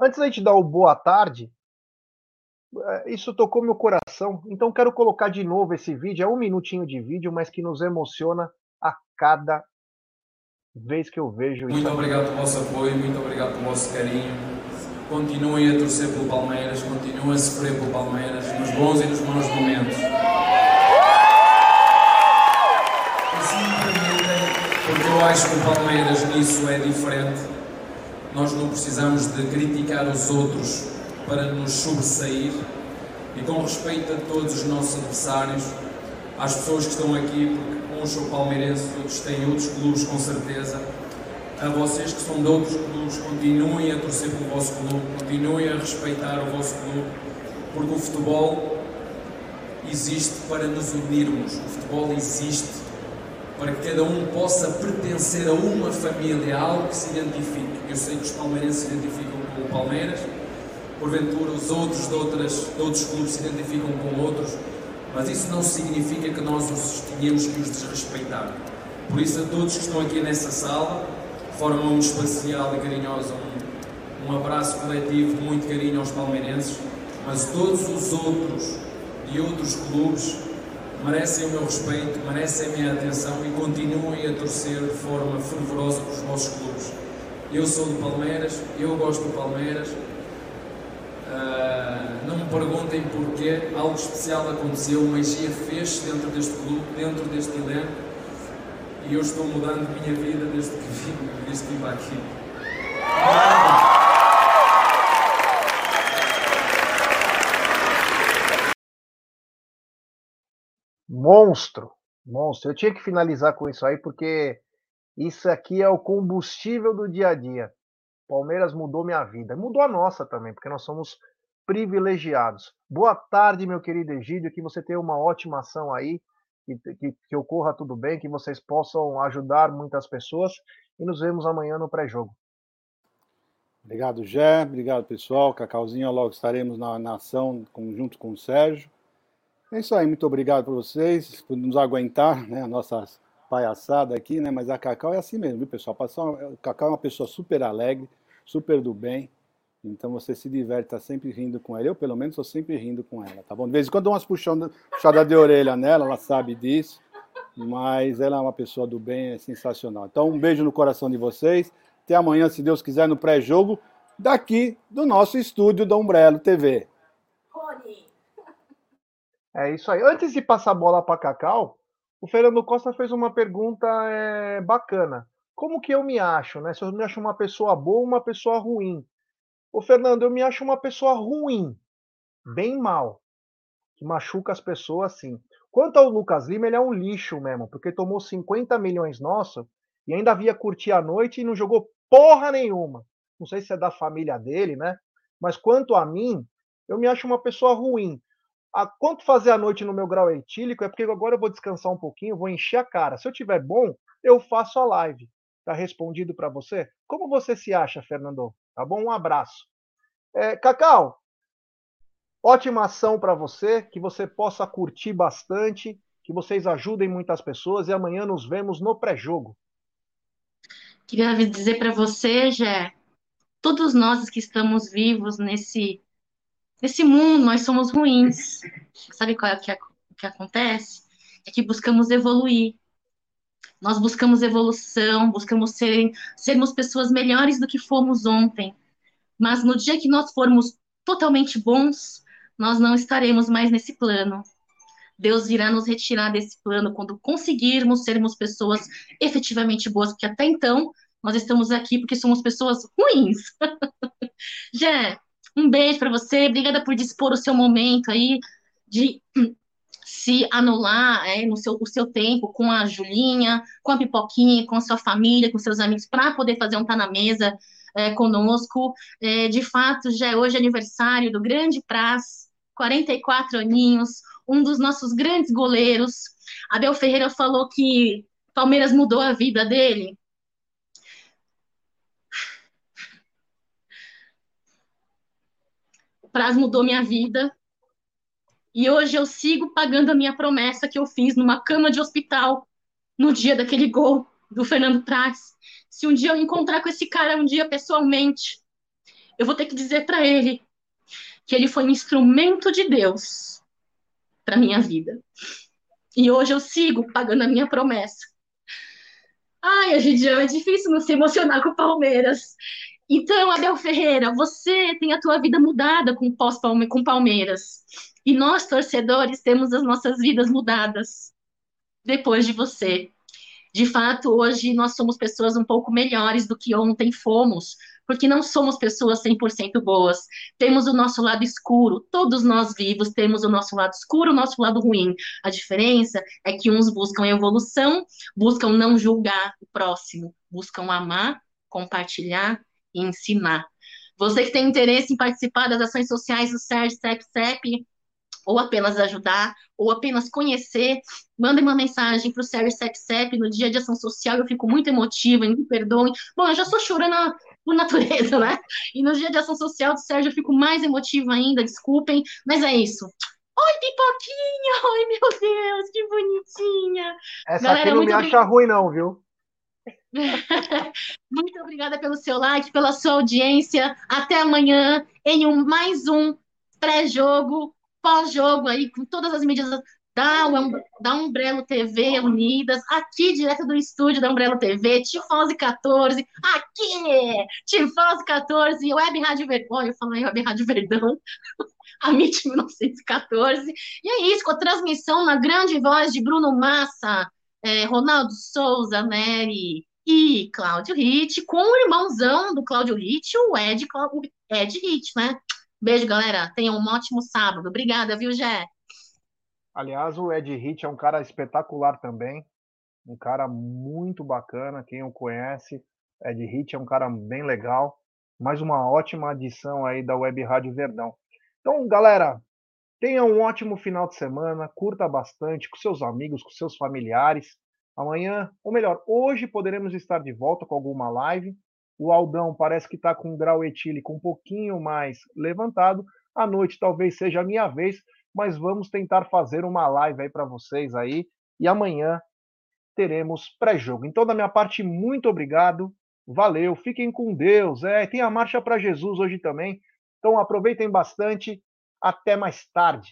Antes da gente dar o boa tarde, é, isso tocou meu coração, então quero colocar de novo esse vídeo. É um minutinho de vídeo, mas que nos emociona a cada vez que eu vejo isso. Muito obrigado pelo vosso apoio, muito obrigado pelo vosso carinho continuem a torcer pelo Palmeiras, continuem a sofrer pelo Palmeiras, nos bons e nos maus momentos. Assim porque eu acho que o Palmeiras nisso é diferente. Nós não precisamos de criticar os outros para nos sobressair. E com respeito a todos os nossos adversários, às pessoas que estão aqui, porque uns são palmeirenses, outros têm outros clubes com certeza a vocês que são de outros clubes, continuem a torcer pelo vosso clube, continuem a respeitar o vosso clube, porque o futebol existe para nos unirmos, o futebol existe para que cada um possa pertencer a uma família, a algo que se identifique. Eu sei que os palmeirenses se identificam com o Palmeiras, porventura os outros de, outras, de outros clubes se identificam com outros, mas isso não significa que nós os tenhamos que os desrespeitar. Por isso, a todos que estão aqui nessa sala, forma muito especial e carinhosa, um, um abraço coletivo de muito carinho aos palmeirenses, mas todos os outros de outros clubes merecem o meu respeito, merecem a minha atenção e continuem a torcer de forma fervorosa para os nossos clubes. Eu sou do Palmeiras, eu gosto do Palmeiras. Uh, não me perguntem porquê, algo especial aconteceu, magia fez dentro deste clube, dentro deste elenco e eu estou mudando minha vida desde que vim, desde que vim para aqui. Monstro, monstro. Eu tinha que finalizar com isso aí porque isso aqui é o combustível do dia a dia. Palmeiras mudou minha vida, mudou a nossa também, porque nós somos privilegiados. Boa tarde, meu querido Egídio, que você tenha uma ótima ação aí que, que, que ocorra tudo bem, que vocês possam ajudar muitas pessoas e nos vemos amanhã no pré-jogo. Obrigado, Gé. Obrigado, pessoal. Cacauzinho, logo estaremos na, na ação junto com o Sérgio. É isso aí, muito obrigado por vocês, por nos aguentar, né, a nossa palhaçada aqui, né, mas a Cacau é assim mesmo, viu, pessoal? O Cacau é uma pessoa super alegre, super do bem, então você se diverte, está sempre rindo com ela. Eu, pelo menos, estou sempre rindo com ela, tá bom? De vez em quando dou umas puxadas puxada de orelha nela, ela sabe disso. Mas ela é uma pessoa do bem, é sensacional. Então, um beijo no coração de vocês. Até amanhã, se Deus quiser, no pré-jogo, daqui do nosso estúdio da Umbrello TV. É isso aí. Antes de passar a bola para Cacau, o Fernando Costa fez uma pergunta é, bacana. Como que eu me acho, né? Se eu me acho uma pessoa boa ou uma pessoa ruim? Ô, Fernando, eu me acho uma pessoa ruim, bem mal, que machuca as pessoas assim. Quanto ao Lucas Lima, ele é um lixo mesmo, porque tomou 50 milhões nosso e ainda via curtir a noite e não jogou porra nenhuma. Não sei se é da família dele, né? Mas quanto a mim, eu me acho uma pessoa ruim. a, quanto fazer a noite no meu grau etílico é porque agora eu vou descansar um pouquinho, vou encher a cara. Se eu tiver bom, eu faço a live. Tá respondido para você? Como você se acha, Fernando? Tá bom? Um abraço. É, Cacau, ótima ação para você, que você possa curtir bastante, que vocês ajudem muitas pessoas e amanhã nos vemos no pré-jogo. Queria dizer para você, Jé, todos nós que estamos vivos nesse nesse mundo, nós somos ruins. Sabe qual é que, que acontece? É que buscamos evoluir. Nós buscamos evolução, buscamos ser, sermos pessoas melhores do que fomos ontem. Mas no dia que nós formos totalmente bons, nós não estaremos mais nesse plano. Deus irá nos retirar desse plano quando conseguirmos sermos pessoas efetivamente boas, porque até então nós estamos aqui porque somos pessoas ruins. Jé, um beijo para você, obrigada por dispor o seu momento aí de se anular é, no seu, o seu tempo com a Julinha, com a Pipoquinha, com a sua família, com seus amigos, para poder fazer um Tá na Mesa é, conosco. É, de fato, já é hoje aniversário do grande Praz, 44 aninhos, um dos nossos grandes goleiros. Abel Ferreira falou que Palmeiras mudou a vida dele. Praz mudou minha vida. E hoje eu sigo pagando a minha promessa que eu fiz numa cama de hospital no dia daquele gol do Fernando Praz. Se um dia eu encontrar com esse cara um dia pessoalmente, eu vou ter que dizer para ele que ele foi um instrumento de Deus para minha vida. E hoje eu sigo pagando a minha promessa. Ai, Egidião, é difícil não se emocionar com o Palmeiras. Então, Abel Ferreira, você tem a tua vida mudada com com Palmeiras. E nós, torcedores, temos as nossas vidas mudadas depois de você. De fato, hoje nós somos pessoas um pouco melhores do que ontem fomos, porque não somos pessoas 100% boas. Temos o nosso lado escuro, todos nós vivos temos o nosso lado escuro, o nosso lado ruim. A diferença é que uns buscam evolução, buscam não julgar o próximo, buscam amar, compartilhar e ensinar. Você que tem interesse em participar das ações sociais do Sérgio CEP CEP, ou apenas ajudar, ou apenas conhecer, mandem uma mensagem para o Sérgio CEP no dia de ação social, eu fico muito emotiva, me perdoem. Bom, eu já sou chorando por natureza, né? E no dia de ação social do Sérgio eu fico mais emotiva ainda, desculpem, mas é isso. Oi, Pipoquinha! Oi, meu Deus, que bonitinha! Essa Galera, aqui não me acha ruim, não, viu? muito obrigada pelo seu like, pela sua audiência. Até amanhã em um, mais um pré-jogo, pós-jogo aí, com todas as medidas da, da Umbrello TV Unidas, aqui direto do estúdio da Umbrello TV, Tifose 14, aqui, Tifose 14, Web Rádio Verdão, eu falei Web Rádio Verdão, a MIT 1914, e é isso, com a transmissão na grande voz de Bruno Massa, é, Ronaldo Souza, Nery e Cláudio Ritt, com o irmãozão do Cláudio Ritt, o Ed, Ed Ritt, né? Beijo, galera. Tenham um ótimo sábado. Obrigada, viu, Jé? Aliás, o Ed Hit é um cara espetacular também, um cara muito bacana, quem o conhece, Ed Hit é um cara bem legal, mais uma ótima adição aí da Web Rádio Verdão. Então, galera, tenha um ótimo final de semana, curta bastante com seus amigos, com seus familiares. Amanhã, ou melhor, hoje poderemos estar de volta com alguma live. O Aldão parece que está com o grau etílico um pouquinho mais levantado. À noite talvez seja a minha vez mas vamos tentar fazer uma live aí para vocês aí e amanhã teremos pré-jogo. Então, da minha parte, muito obrigado. Valeu, fiquem com Deus. É, tem a marcha para Jesus hoje também. Então, aproveitem bastante. Até mais tarde.